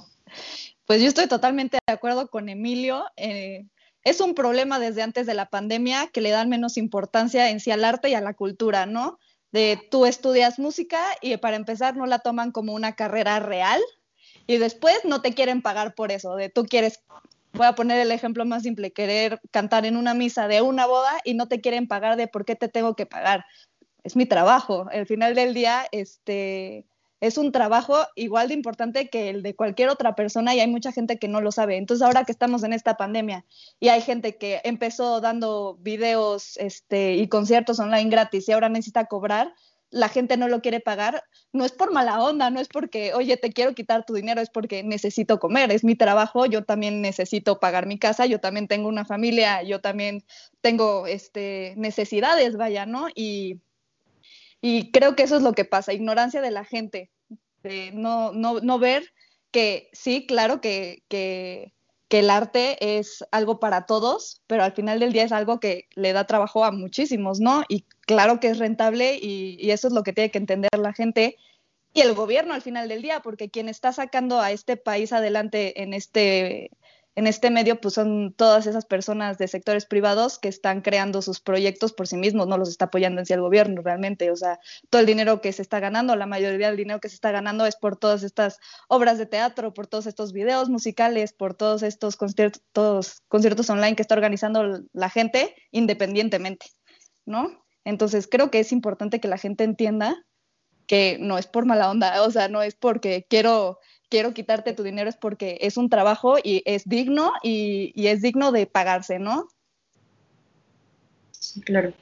Pues yo estoy totalmente de acuerdo con Emilio. Eh, es un problema desde antes de la pandemia que le dan menos importancia en sí al arte y a la cultura, ¿no? De tú estudias música y para empezar no la toman como una carrera real y después no te quieren pagar por eso, de tú quieres voy a poner el ejemplo más simple, querer cantar en una misa de una boda y no te quieren pagar de por qué te tengo que pagar. Es mi trabajo. Al final del día, este, es un trabajo igual de importante que el de cualquier otra persona y hay mucha gente que no lo sabe. Entonces ahora que estamos en esta pandemia y hay gente que empezó dando videos este, y conciertos online gratis y ahora necesita cobrar, la gente no lo quiere pagar, no es por mala onda, no es porque, oye, te quiero quitar tu dinero, es porque necesito comer, es mi trabajo, yo también necesito pagar mi casa, yo también tengo una familia, yo también tengo este, necesidades, vaya, ¿no? Y, y creo que eso es lo que pasa, ignorancia de la gente, de no, no, no ver que sí, claro que, que que el arte es algo para todos, pero al final del día es algo que le da trabajo a muchísimos, ¿no? Y claro que es rentable y, y, eso es lo que tiene que entender la gente y el gobierno al final del día, porque quien está sacando a este país adelante en este en este medio pues son todas esas personas de sectores privados que están creando sus proyectos por sí mismos, no los está apoyando en sí el gobierno realmente, o sea, todo el dinero que se está ganando, la mayoría del dinero que se está ganando es por todas estas obras de teatro, por todos estos videos musicales, por todos estos conciertos, conciertos online que está organizando la gente independientemente, ¿no? Entonces creo que es importante que la gente entienda que no es por mala onda, o sea, no es porque quiero quiero quitarte tu dinero es porque es un trabajo y es digno y, es digno de pagarse, ¿no? Sí, claro.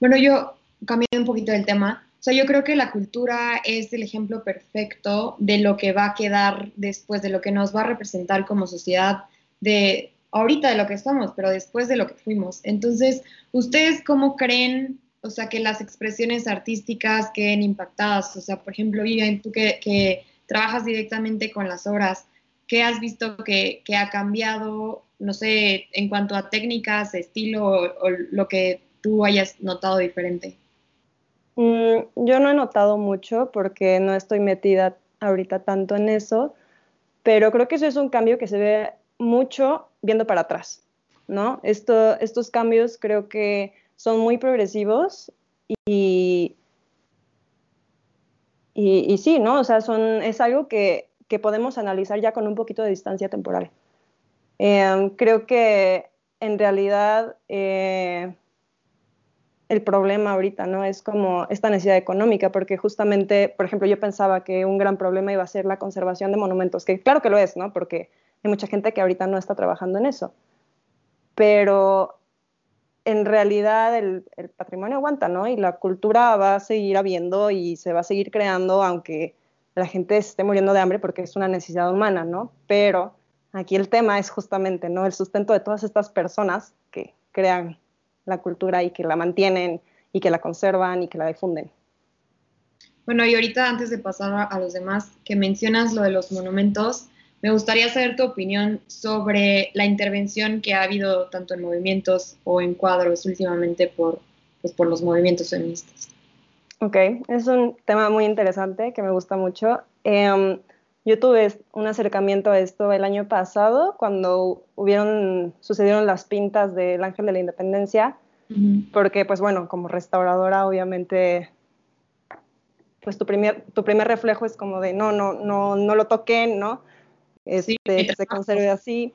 Bueno, yo cambié un poquito del tema. O sea, yo creo que la cultura es el ejemplo perfecto de lo que va a quedar después, de lo que nos va a representar como sociedad, de ahorita de lo que estamos, pero después de lo que fuimos. Entonces, ¿ustedes cómo creen, o sea, que las expresiones artísticas queden impactadas? O sea, por ejemplo, Vivian, tú que trabajas directamente con las obras, ¿qué has visto que, ha cambiado, no sé, en cuanto a técnicas, estilo o, lo que tú hayas notado diferente? Mm, yo no he notado mucho porque no estoy metida ahorita tanto en eso, pero creo que eso es un cambio que se ve mucho viendo para atrás, ¿no? Esto, estos cambios creo que son muy progresivos y y, sí, ¿no? O sea, son, es algo que, que, podemos analizar ya con un poquito de distancia temporal. Em, creo que en realidad eh, el problema ahorita, ¿no? Es como esta necesidad económica, porque justamente, por ejemplo, yo pensaba que un gran problema iba a ser la conservación de monumentos, que claro que lo es, ¿no? Porque hay mucha gente que ahorita no está trabajando en eso. Pero en realidad el, patrimonio aguanta, ¿no? Y la cultura va a seguir habiendo y se va a seguir creando, aunque la gente esté muriendo de hambre porque es una necesidad humana, ¿no? Pero aquí el tema es justamente, ¿no? El sustento de todas estas personas que crean la cultura y que la mantienen y que la conservan y que la difunden. Bueno, y ahorita antes de pasar a los demás, que mencionas lo de los monumentos, me gustaría saber tu opinión sobre la intervención que ha habido tanto en movimientos o en cuadros últimamente por, pues, por los movimientos feministas. Ok, es un tema muy interesante que me gusta mucho. Em, yo tuve un acercamiento a esto el año pasado cuando hubieron, sucedieron las pintas del Ángel de la Independencia, porque pues bueno, como restauradora obviamente pues tu primer, tu primer reflejo es como de no, no, no, no lo toquen, ¿no? Este, que se conserve así.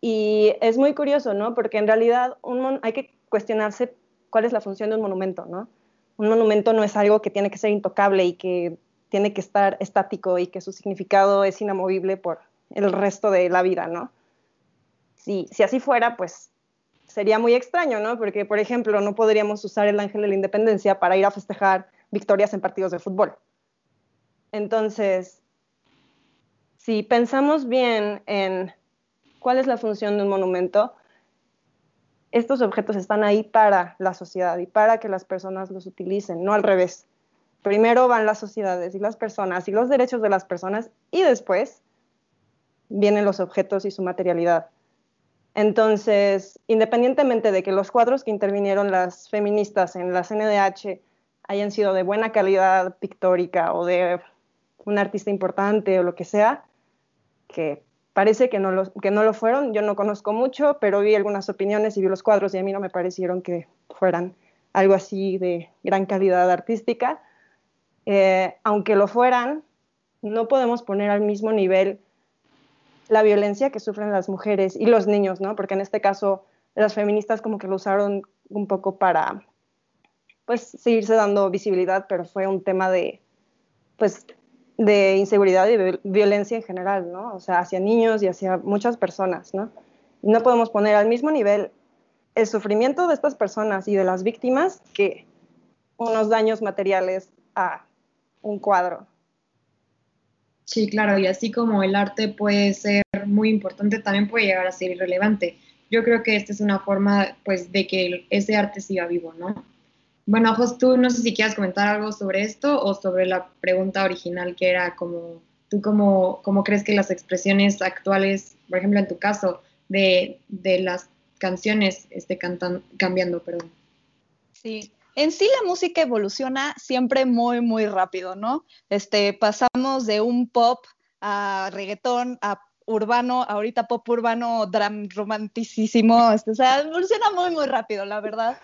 Y es muy curioso, ¿no? Porque en realidad hay que cuestionarse cuál es la función de un monumento, ¿no? Un monumento no es algo que tiene que ser intocable y que tiene que estar estático y que su significado es inamovible por el resto de la vida, ¿no? Si, si así fuera, pues sería muy extraño, ¿no? Porque, por ejemplo, no podríamos usar el ángel de la independencia para ir a festejar victorias en partidos de fútbol. Entonces, si pensamos bien en cuál es la función de un monumento, estos objetos están ahí para la sociedad y para que las personas los utilicen, no al revés. Primero van las sociedades y las personas y los derechos de las personas y después vienen los objetos y su materialidad. Entonces, independientemente de que los cuadros que intervinieron las feministas en la CNDH hayan sido de buena calidad pictórica o de un artista importante o lo que sea, que parece que no, lo, que no lo fueron. Yo no conozco mucho, pero vi algunas opiniones y vi los cuadros y a mí no me parecieron que fueran algo así de gran calidad artística. Eh, aunque lo fueran, no podemos poner al mismo nivel la violencia que sufren las mujeres y los niños, ¿no? Porque en este caso las feministas como que lo usaron un poco para pues seguirse dando visibilidad, pero fue un tema de pues de inseguridad y de violencia en general, ¿no? O sea, hacia niños y hacia muchas personas, ¿no? no podemos poner al mismo nivel el sufrimiento de estas personas y de las víctimas que unos daños materiales a un cuadro. Sí, claro, y así como el arte puede ser muy importante, también puede llegar a ser irrelevante. Yo creo que esta es una forma, pues, de que ese arte siga vivo, ¿no? Bueno, Jos, tú no sé si quieras comentar algo sobre esto o sobre la pregunta original que era como, ¿tú cómo, cómo crees que las expresiones actuales, por ejemplo, en tu caso, de, de las canciones esté cambiando, perdón? Sí, en sí la música evoluciona siempre muy, muy rápido, ¿no? Este, pasamos de un pop a reggaetón, a urbano, ahorita pop urbano, dram romanticísimo, este, o sea, evoluciona muy, muy rápido, la verdad.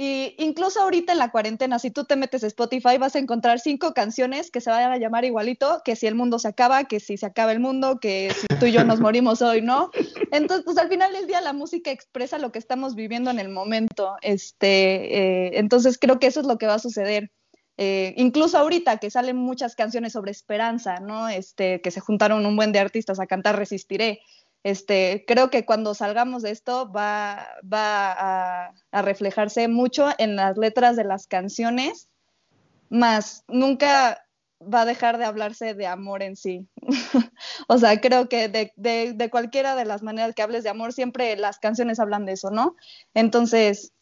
Y incluso ahorita en la cuarentena, si tú te metes a Spotify, vas a encontrar cinco canciones que se van a llamar igualito, que si el mundo se acaba, que si se acaba el mundo, que si tú y yo nos morimos hoy, ¿no? Entonces, pues al final del día la música expresa lo que estamos viviendo en el momento. Este, eh, entonces creo que eso es lo que va a suceder. Eh, incluso ahorita que salen muchas canciones sobre esperanza, ¿no? Este, que se juntaron un buen de artistas a cantar Resistiré. Este, creo que cuando salgamos de esto va, va a, reflejarse mucho en las letras de las canciones, más nunca va a dejar de hablarse de amor en sí. o sea, creo que de, de, cualquiera de las maneras que hables de amor, siempre las canciones hablan de eso, ¿no? Entonces,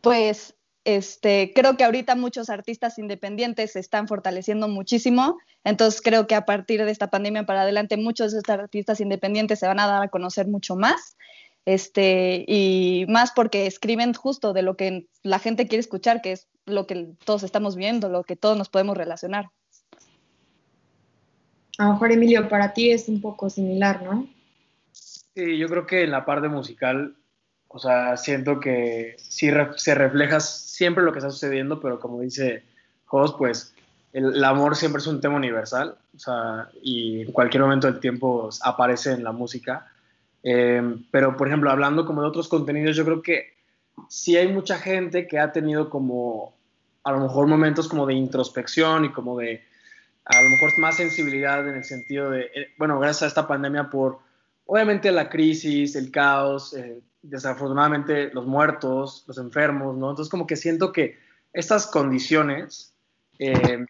pues este, creo que ahorita muchos artistas independientes se están fortaleciendo muchísimo, entonces creo que a partir de esta pandemia para adelante muchos de estos artistas independientes se van a dar a conocer mucho más, este, y más porque escriben justo de lo que la gente quiere escuchar, que es lo que todos estamos viendo, lo que todos nos podemos relacionar. A lo mejor, Emilio, para ti es un poco similar, ¿no? Sí, yo creo que en la parte musical, o sea, siento que sí se refleja siempre lo que está sucediendo, pero como dice Jos, pues el, amor siempre es un tema universal, o sea, y en cualquier momento del tiempo aparece en la música. Eh, pero, por ejemplo, hablando como de otros contenidos, yo creo que sí hay mucha gente que ha tenido como, a lo mejor, momentos como de introspección y como de, a lo mejor, más sensibilidad en el sentido de, eh, bueno, gracias a esta pandemia por, obviamente, la crisis, el caos, eh, desafortunadamente los muertos, los enfermos, ¿no? Entonces como que siento que estas condiciones, eh,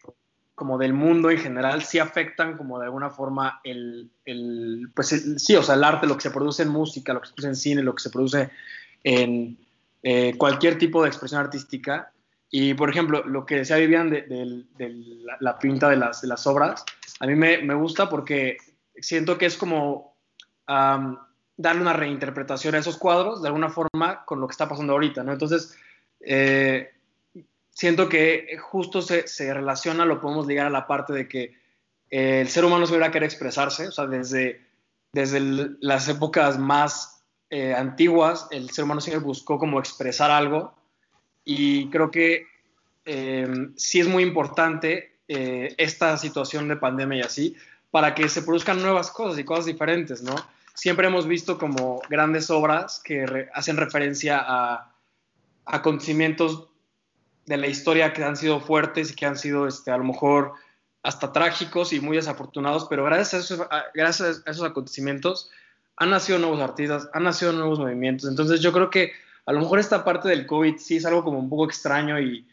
como del mundo en general, sí afectan como de alguna forma el, el pues sí, o sea, el arte, lo que se produce en música, lo que se produce en cine, lo que se produce en eh, cualquier tipo de expresión artística. Y, por ejemplo, lo que decía Vivian de, la, pinta de las, de las obras, a mí me, me, gusta porque siento que es como darle una reinterpretación a esos cuadros de alguna forma con lo que está pasando ahorita, ¿no? Entonces, eh, siento que justo se, se, relaciona, lo podemos ligar a la parte de que eh, el ser humano se hubiera querer expresarse, o sea, desde, desde las épocas más eh, antiguas, el ser humano siempre buscó como expresar algo y creo que sí es muy importante esta situación de pandemia y así para que se produzcan nuevas cosas y cosas diferentes, ¿no? Siempre hemos visto como grandes obras que hacen referencia a, acontecimientos de la historia que han sido fuertes y que han sido este, a lo mejor hasta trágicos y muy desafortunados, pero gracias a esos, gracias a esos acontecimientos han nacido nuevos artistas, han nacido nuevos movimientos. Entonces yo creo que a lo mejor esta parte del COVID sí es algo como un poco extraño y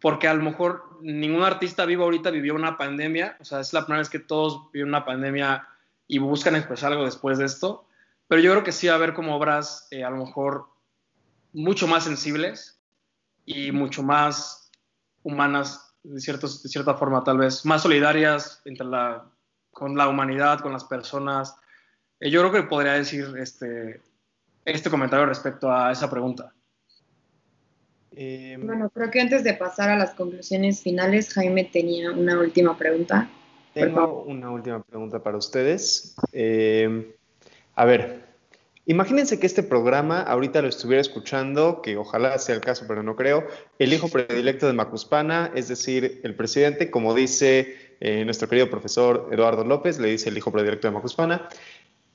porque a lo mejor ningún artista vivo ahorita vivió una pandemia, o sea, es la primera vez que todos viven una pandemia y buscan expresar algo después de esto, pero yo creo que sí va a haber como obras eh, a lo mejor mucho más sensibles y mucho más humanas, de, de cierta forma tal vez, más solidarias entre la, con la humanidad, con las personas. Eh, yo creo que podría decir este, este comentario respecto a esa pregunta. Eh, bueno, creo que antes de pasar a las conclusiones finales, Jaime tenía una última pregunta. Tengo una última pregunta para ustedes. Eh, a ver, imagínense que este programa ahorita lo estuviera escuchando, que ojalá sea el caso, pero no creo, el hijo predilecto de Macuspana, es decir, el presidente, como dice eh, nuestro querido profesor Eduardo López, le dice el hijo predilecto de Macuspana,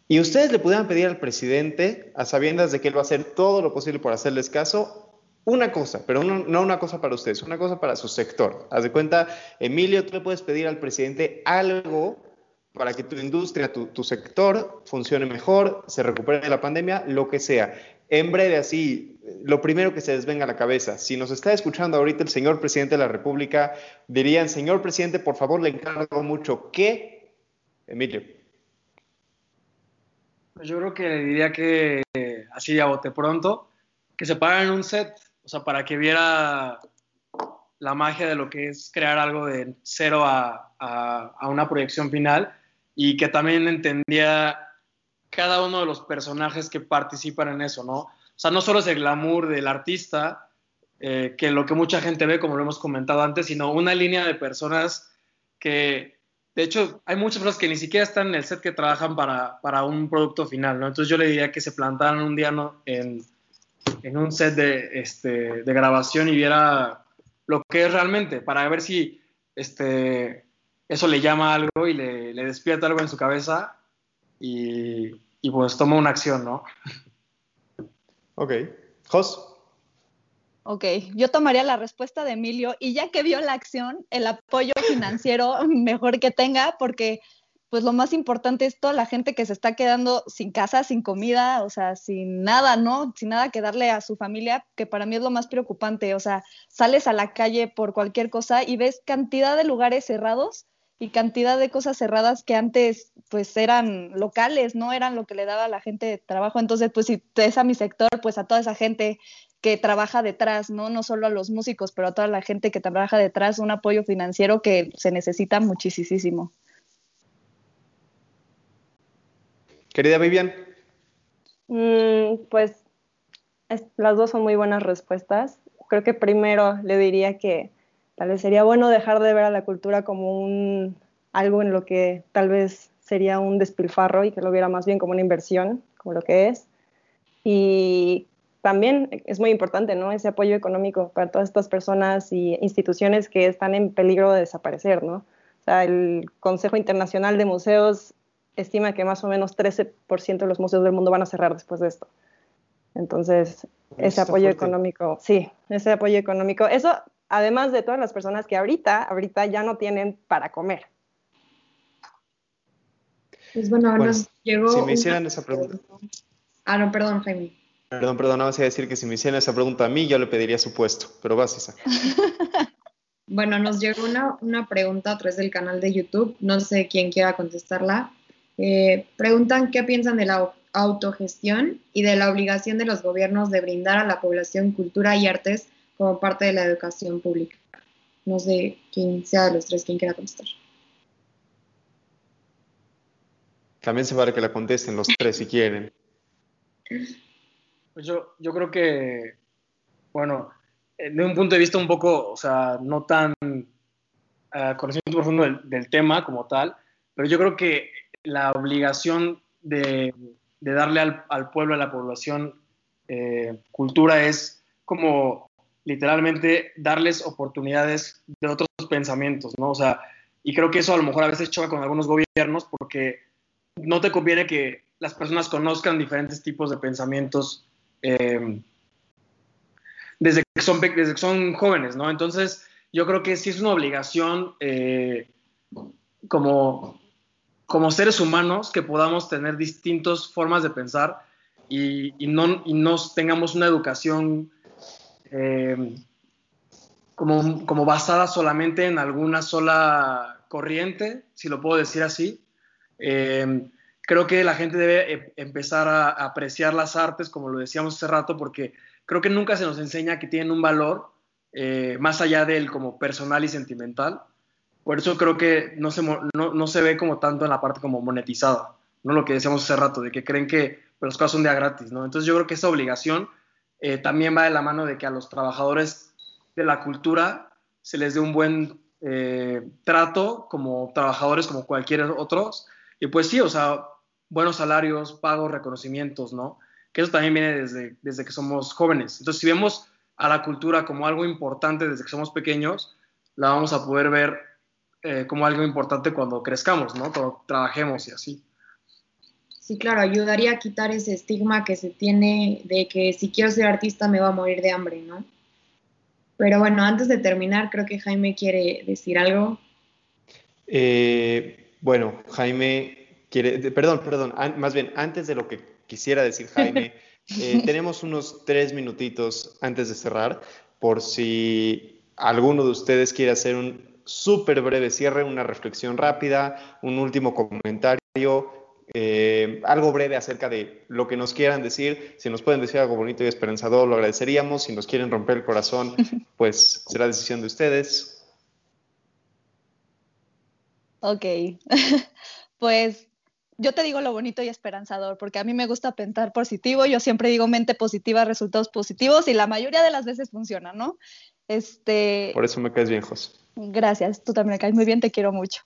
y ustedes le pudieran pedir al presidente, a sabiendas de que él va a hacer todo lo posible por hacerles caso, una cosa, pero no, una cosa para ustedes, una cosa para su sector. Haz de cuenta, Emilio, tú le puedes pedir al presidente algo para que tu industria, tu, sector funcione mejor, se recupere de la pandemia, lo que sea. En breve, así, lo primero que se les venga a la cabeza. Si nos está escuchando ahorita el señor presidente de la República, dirían, señor presidente, por favor, le encargo mucho. ¿Qué? Emilio. Pues yo creo que diría que, así a bote pronto, que se paguen un set o sea, para que viera la magia de lo que es crear algo de cero a, una proyección final y que también entendía cada uno de los personajes que participan en eso, ¿no? O sea, no solo es el glamour del artista, eh, que lo que mucha gente ve, como lo hemos comentado antes, sino una línea de personas que, de hecho, hay muchas personas que ni siquiera están en el set que trabajan para, para un producto final, ¿no? Entonces yo le diría que se plantaran un día ¿no? en, en un set de, este, de grabación y viera lo que es realmente, para ver si este, eso le llama algo y le, le despierta algo en su cabeza y, y, pues toma una acción, ¿no? Ok. Jos. Ok, yo tomaría la respuesta de Emilio y ya que vio la acción, el apoyo financiero mejor que tenga, porque pues lo más importante es toda la gente que se está quedando sin casa, sin comida, o sea, sin nada, ¿no? Sin nada que darle a su familia, que para mí es lo más preocupante. O sea, sales a la calle por cualquier cosa y ves cantidad de lugares cerrados y cantidad de cosas cerradas que antes pues eran locales, no eran lo que le daba a la gente trabajo. Entonces, pues si es a mi sector, pues a toda esa gente que trabaja detrás, ¿no? No solo a los músicos, pero a toda la gente que trabaja detrás, un apoyo financiero que se necesita muchísimo. Querida Vivian. Mm, pues las dos son muy buenas respuestas. Creo que primero le diría que tal vez sería bueno dejar de ver a la cultura como un algo en lo que tal vez sería un despilfarro y que lo viera más bien como una inversión, como lo que es. Y también es muy importante, ¿no? Ese apoyo económico para todas estas personas y instituciones que están en peligro de desaparecer, ¿no? O sea, el Consejo Internacional de Museos estima que más o menos 13% de los museos del mundo van a cerrar después de esto. Entonces, ese apoyo económico, sí, ese apoyo económico, eso además de todas las personas que ahorita, ahorita ya no tienen para comer. Pues bueno, nos llegó. Si me hicieran esa pregunta. Ah, no, perdón, Jaime. Perdón, perdón, no vas a decir que si me hicieran esa pregunta a mí, yo le pediría su puesto, pero vas, Isa. bueno, nos llegó una, una pregunta a través del canal de YouTube, no sé quién quiera contestarla. Eh, preguntan qué piensan de la autogestión y de la obligación de los gobiernos de brindar a la población cultura y artes como parte de la educación pública. No sé quién sea de los tres quien quiera contestar. También se vale que la contesten los tres si quieren. Pues yo, yo creo que, bueno, de un punto de vista un poco, o sea, no tan uh, conocimiento profundo del, del, tema como tal, pero yo creo que la obligación de, darle al, pueblo, a la población, eh, cultura es como literalmente darles oportunidades de otros pensamientos, ¿no? O sea, y creo que eso a lo mejor a veces choca con algunos gobiernos porque no te conviene que las personas conozcan diferentes tipos de pensamientos eh, desde, que son, desde que son jóvenes, ¿no? Entonces, yo creo que sí es una obligación eh, como, como seres humanos que podamos tener distintas formas de pensar y, no, y no tengamos una educación eh, como, basada solamente en alguna sola corriente, si lo puedo decir así. Eh, creo que la gente debe eh, empezar a, apreciar las artes, como lo decíamos hace rato, porque creo que nunca se nos enseña que tienen un valor más allá del como personal y sentimental. Por eso creo que no se, no, no se ve como tanto en la parte como monetizada, ¿no? Lo que decíamos hace rato, de que creen que los cosas son de gratis, ¿no? Entonces yo creo que esa obligación también va de la mano de que a los trabajadores de la cultura se les dé un buen eh, trato como trabajadores, como cualquier otros. Y pues sí, o sea, buenos salarios, pagos, reconocimientos, ¿no? Que eso también viene desde, desde que somos jóvenes. Entonces, si vemos a la cultura como algo importante desde que somos pequeños, la vamos a poder ver eh, como algo importante cuando crezcamos, ¿no? Cuando trabajemos y así. Sí, claro, ayudaría a quitar ese estigma que se tiene de que si quiero ser artista me va a morir de hambre, ¿no? Pero bueno, antes de terminar, creo que Jaime quiere decir algo. Eh, bueno, Jaime quiere, perdón, perdón, más bien, antes de lo que quisiera decir Jaime, eh, tenemos unos tres minutitos antes de cerrar, por si alguno de ustedes quiere hacer un súper breve cierre, una reflexión rápida, un último comentario, eh, algo breve acerca de lo que nos quieran decir. Si nos pueden decir algo bonito y esperanzador, lo agradeceríamos. Si nos quieren romper el corazón, pues será decisión de ustedes. Ok, pues yo te digo lo bonito y esperanzador, porque a mí me gusta pensar positivo. Yo siempre digo mente positiva, resultados positivos, y la mayoría de las veces funciona, ¿no? Este... Por eso me caes bien, José. Gracias, tú también me caes muy bien, te quiero mucho.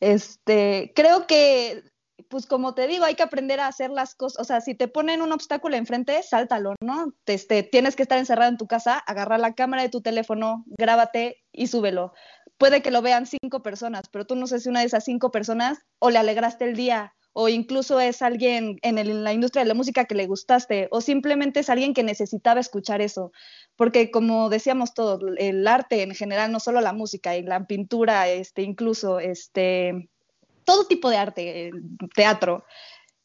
Este, creo que pues como te digo, hay que aprender a hacer las cosas, o sea, si te ponen un obstáculo enfrente, sáltalo, ¿no? Este, tienes que estar encerrado en tu casa, agarrar la cámara de tu teléfono, grábate y súbelo. Puede que lo vean cinco personas, pero tú no sé si una de esas cinco personas o le alegraste el día, o incluso es alguien en, la industria de la música que le gustaste, o simplemente es alguien que necesitaba escuchar eso. Porque como decíamos todos, el arte en general, no solo la música, y la pintura, este, incluso, este, todo tipo de arte, teatro,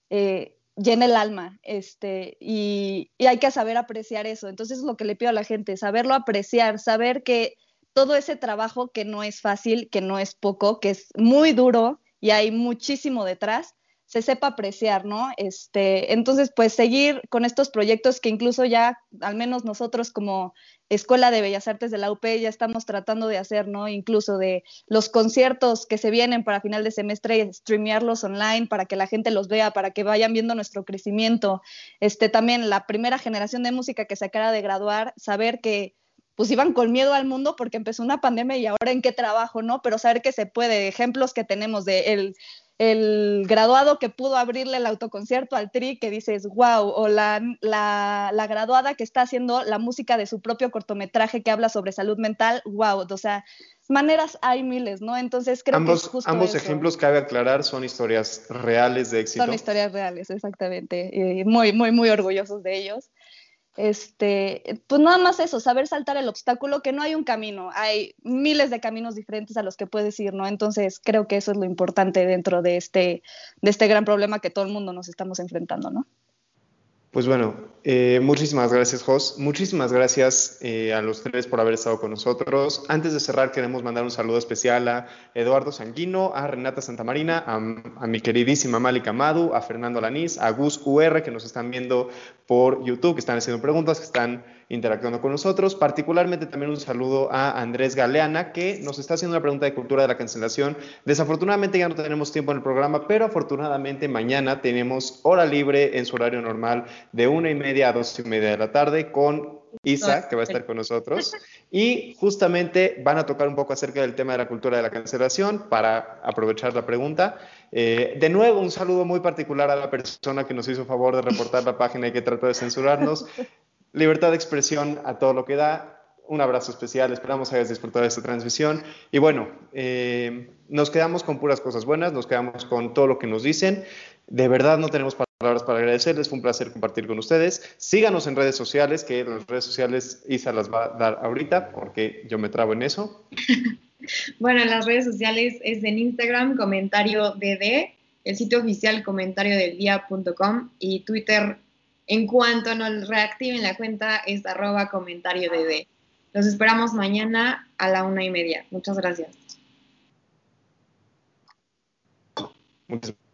eh, llena el alma, este, y, y, hay que saber apreciar eso. Entonces es lo que le pido a la gente, saberlo apreciar, saber que todo ese trabajo que no es fácil, que no es poco, que es muy duro y hay muchísimo detrás, se sepa apreciar, ¿no? Este, entonces, pues seguir con estos proyectos que incluso ya, al menos nosotros como Escuela de Bellas Artes de la UP ya estamos tratando de hacer, ¿no? Incluso de los conciertos que se vienen para final de semestre, streamearlos online para que la gente los vea, para que vayan viendo nuestro crecimiento. Este, también la primera generación de música que se acaba de graduar, saber que pues iban con miedo al mundo porque empezó una pandemia y ahora en qué trabajo, ¿no? Pero saber que se puede, ejemplos que tenemos de el el graduado que pudo abrirle el autoconcierto al Tri, que dices, wow, o la, la, graduada que está haciendo la música de su propio cortometraje que habla sobre salud mental, wow, o sea, maneras hay miles, ¿no? Entonces creo ambos, que es justo Ambos ejemplos, cabe aclarar, son historias reales de éxito. Son historias reales, exactamente, y muy, muy, muy orgullosos de ellos este, pues nada más eso, saber saltar el obstáculo, que no hay un camino, hay miles de caminos diferentes a los que puedes ir, ¿no? Entonces creo que eso es lo importante dentro de este, de este gran problema que todo el mundo nos estamos enfrentando, ¿no? Pues bueno, eh, muchísimas gracias, Jos. Muchísimas gracias eh, a los tres por haber estado con nosotros. Antes de cerrar, queremos mandar un saludo especial a Eduardo Sanguino, a Renata Santamarina, a, a mi queridísima Malika Madu, a Fernando Lanís, a Gus UR, que nos están viendo por YouTube, que están haciendo preguntas, que están interactuando con nosotros. Particularmente también un saludo a Andrés Galeana, que nos está haciendo una pregunta de cultura de la cancelación. Desafortunadamente ya no tenemos tiempo en el programa, pero afortunadamente mañana tenemos hora libre en su horario normal de una y media a dos y media de la tarde con Isa, que va a estar con nosotros. Y justamente van a tocar un poco acerca del tema de la cultura de la cancelación para aprovechar la pregunta. Eh, de nuevo, un saludo muy particular a la persona que nos hizo favor de reportar la página y que trató de censurarnos. Libertad de expresión a todo lo que da. Un abrazo especial, esperamos hayas disfrutado de esta transmisión. Y bueno, eh, nos quedamos con puras cosas buenas, nos quedamos con todo lo que nos dicen. De verdad no tenemos palabras para agradecerles. Fue un placer compartir con ustedes. Síganos en redes sociales, que las redes sociales Isa las va a dar ahorita, porque yo me trabo en eso. bueno, en las redes sociales es en Instagram, comentario DD, el sitio oficial comentario del día.com y Twitter, en cuanto nos reactiven la cuenta, es arroba comentario DD. Los esperamos mañana a la una y media. Muchas gracias. Muchas gracias.